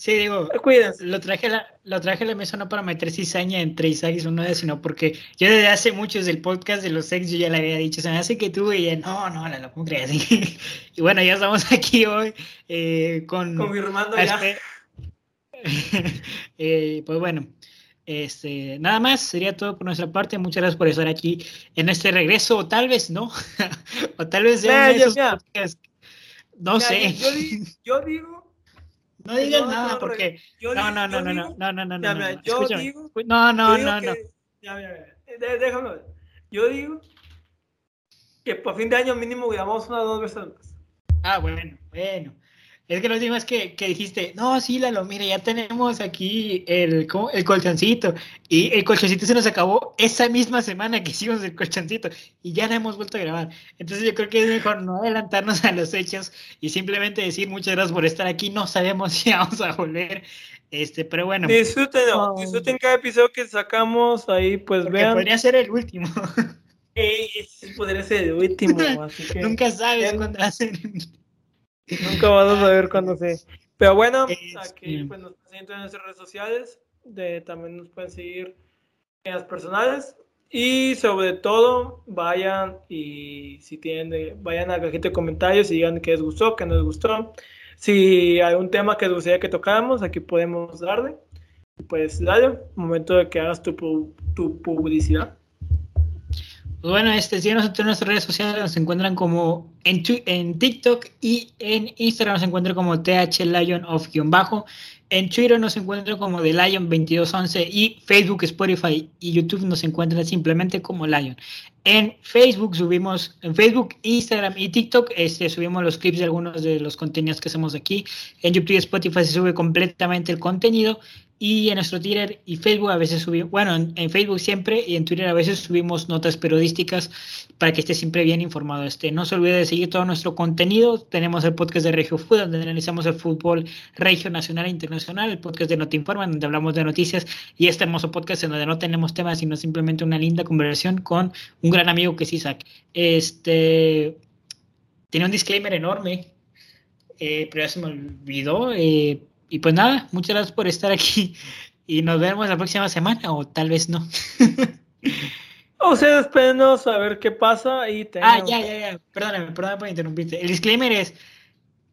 [SPEAKER 2] Sí, digo,
[SPEAKER 1] cuídense.
[SPEAKER 2] Lo traje, la, lo traje a la mesa no para meter cizaña entre Isaac y su novia, sino porque yo desde hace mucho, desde el podcast de los ex, yo ya le había dicho, se me hace que tú, y ella, no, no, la lo creas. y bueno, ya estamos aquí hoy eh, con...
[SPEAKER 1] Confirmando ya.
[SPEAKER 2] eh, pues bueno, este, nada más, sería todo por nuestra parte. Muchas gracias por estar aquí en este regreso, o tal vez no, o tal vez
[SPEAKER 1] sea
[SPEAKER 2] No sé.
[SPEAKER 1] Yo, di, yo digo
[SPEAKER 2] no digas nada porque. No, no, no, no, no, no, no, no, no.
[SPEAKER 1] Yo digo.
[SPEAKER 2] No, no, no, no.
[SPEAKER 1] Déjame ver. Yo digo que por fin de año mínimo grabamos una o dos veces más.
[SPEAKER 2] Ah, bueno, bueno. Es que lo último es que, que dijiste, no, sí, Lalo, mire, ya tenemos aquí el, ¿cómo? el colchoncito. Y el colchoncito se nos acabó esa misma semana que hicimos el colchoncito. Y ya no hemos vuelto a grabar. Entonces yo creo que es mejor no adelantarnos a los hechos y simplemente decir muchas gracias por estar aquí. No sabemos si vamos a volver. Este, pero bueno.
[SPEAKER 1] Disfruten, disfruten cada episodio que sacamos ahí, pues vean.
[SPEAKER 2] Podría ser el último.
[SPEAKER 1] Eh, podría ser el último.
[SPEAKER 2] Nunca sabes cuándo hacen.
[SPEAKER 1] Nunca vamos a ver cuándo se. Pero bueno, aquí pues, nos pueden seguir en nuestras redes sociales. De, también nos pueden seguir en las personales. Y sobre todo, vayan y si tienen, vayan a la cajita de comentarios y digan qué les gustó, qué no les gustó. Si hay un tema que les gustaría que tocáramos, aquí podemos darle. Pues dale, momento de que hagas tu, tu publicidad.
[SPEAKER 2] Pues bueno, este, síganos en nuestras redes sociales, nos encuentran como en, en TikTok y en Instagram nos encuentran como TH Lion of bajo. En Twitter nos encuentran como The Lion 2211 y Facebook, Spotify y YouTube nos encuentran simplemente como Lion. En Facebook subimos, en Facebook, Instagram y TikTok, este, subimos los clips de algunos de los contenidos que hacemos aquí. En YouTube y Spotify se sube completamente el contenido y en nuestro Twitter y Facebook a veces subimos, bueno, en, Facebook siempre y en Twitter a veces subimos notas periodísticas para que esté siempre bien informado. Este, no se olvide de seguir todo nuestro contenido. Tenemos el podcast de Regio Fútbol, donde analizamos el fútbol regio nacional e internacional, el podcast de Notinforma, donde hablamos de noticias, y este hermoso podcast en donde no tenemos temas, sino simplemente una linda conversación con un gran amigo que es Isaac. Este tiene un disclaimer enorme, eh, pero ya se me olvidó. Eh, y pues nada, muchas gracias por estar aquí y nos vemos la próxima semana o tal vez no.
[SPEAKER 1] o sea, espérenos a ver qué pasa y
[SPEAKER 2] Ah, ya, ya, ya, perdóname, perdóname por interrumpirte. El disclaimer es,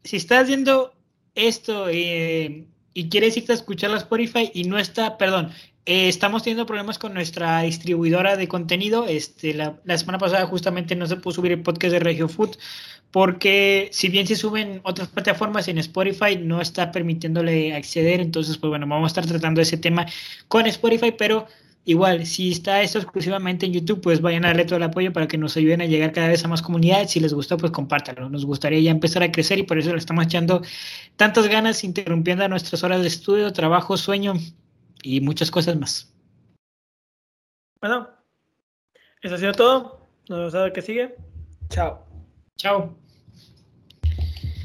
[SPEAKER 2] si estás viendo esto eh, y quieres irte a escuchar la Spotify y no está, perdón, eh, estamos teniendo problemas con nuestra distribuidora de contenido. Este, la, la, semana pasada justamente no se pudo subir el podcast de Regio Food porque si bien se suben otras plataformas en Spotify no está permitiéndole acceder. Entonces, pues bueno, vamos a estar tratando ese tema con Spotify, pero igual, si está esto exclusivamente en YouTube, pues vayan a darle todo el apoyo para que nos ayuden a llegar cada vez a más comunidades. Si les gustó, pues compártanlo. Nos gustaría ya empezar a crecer y por eso le estamos echando tantas ganas, interrumpiendo nuestras horas de estudio, trabajo, sueño y muchas cosas más.
[SPEAKER 1] Bueno, eso ha sido todo. Nos vemos a ver qué sigue. Chao.
[SPEAKER 2] Chao.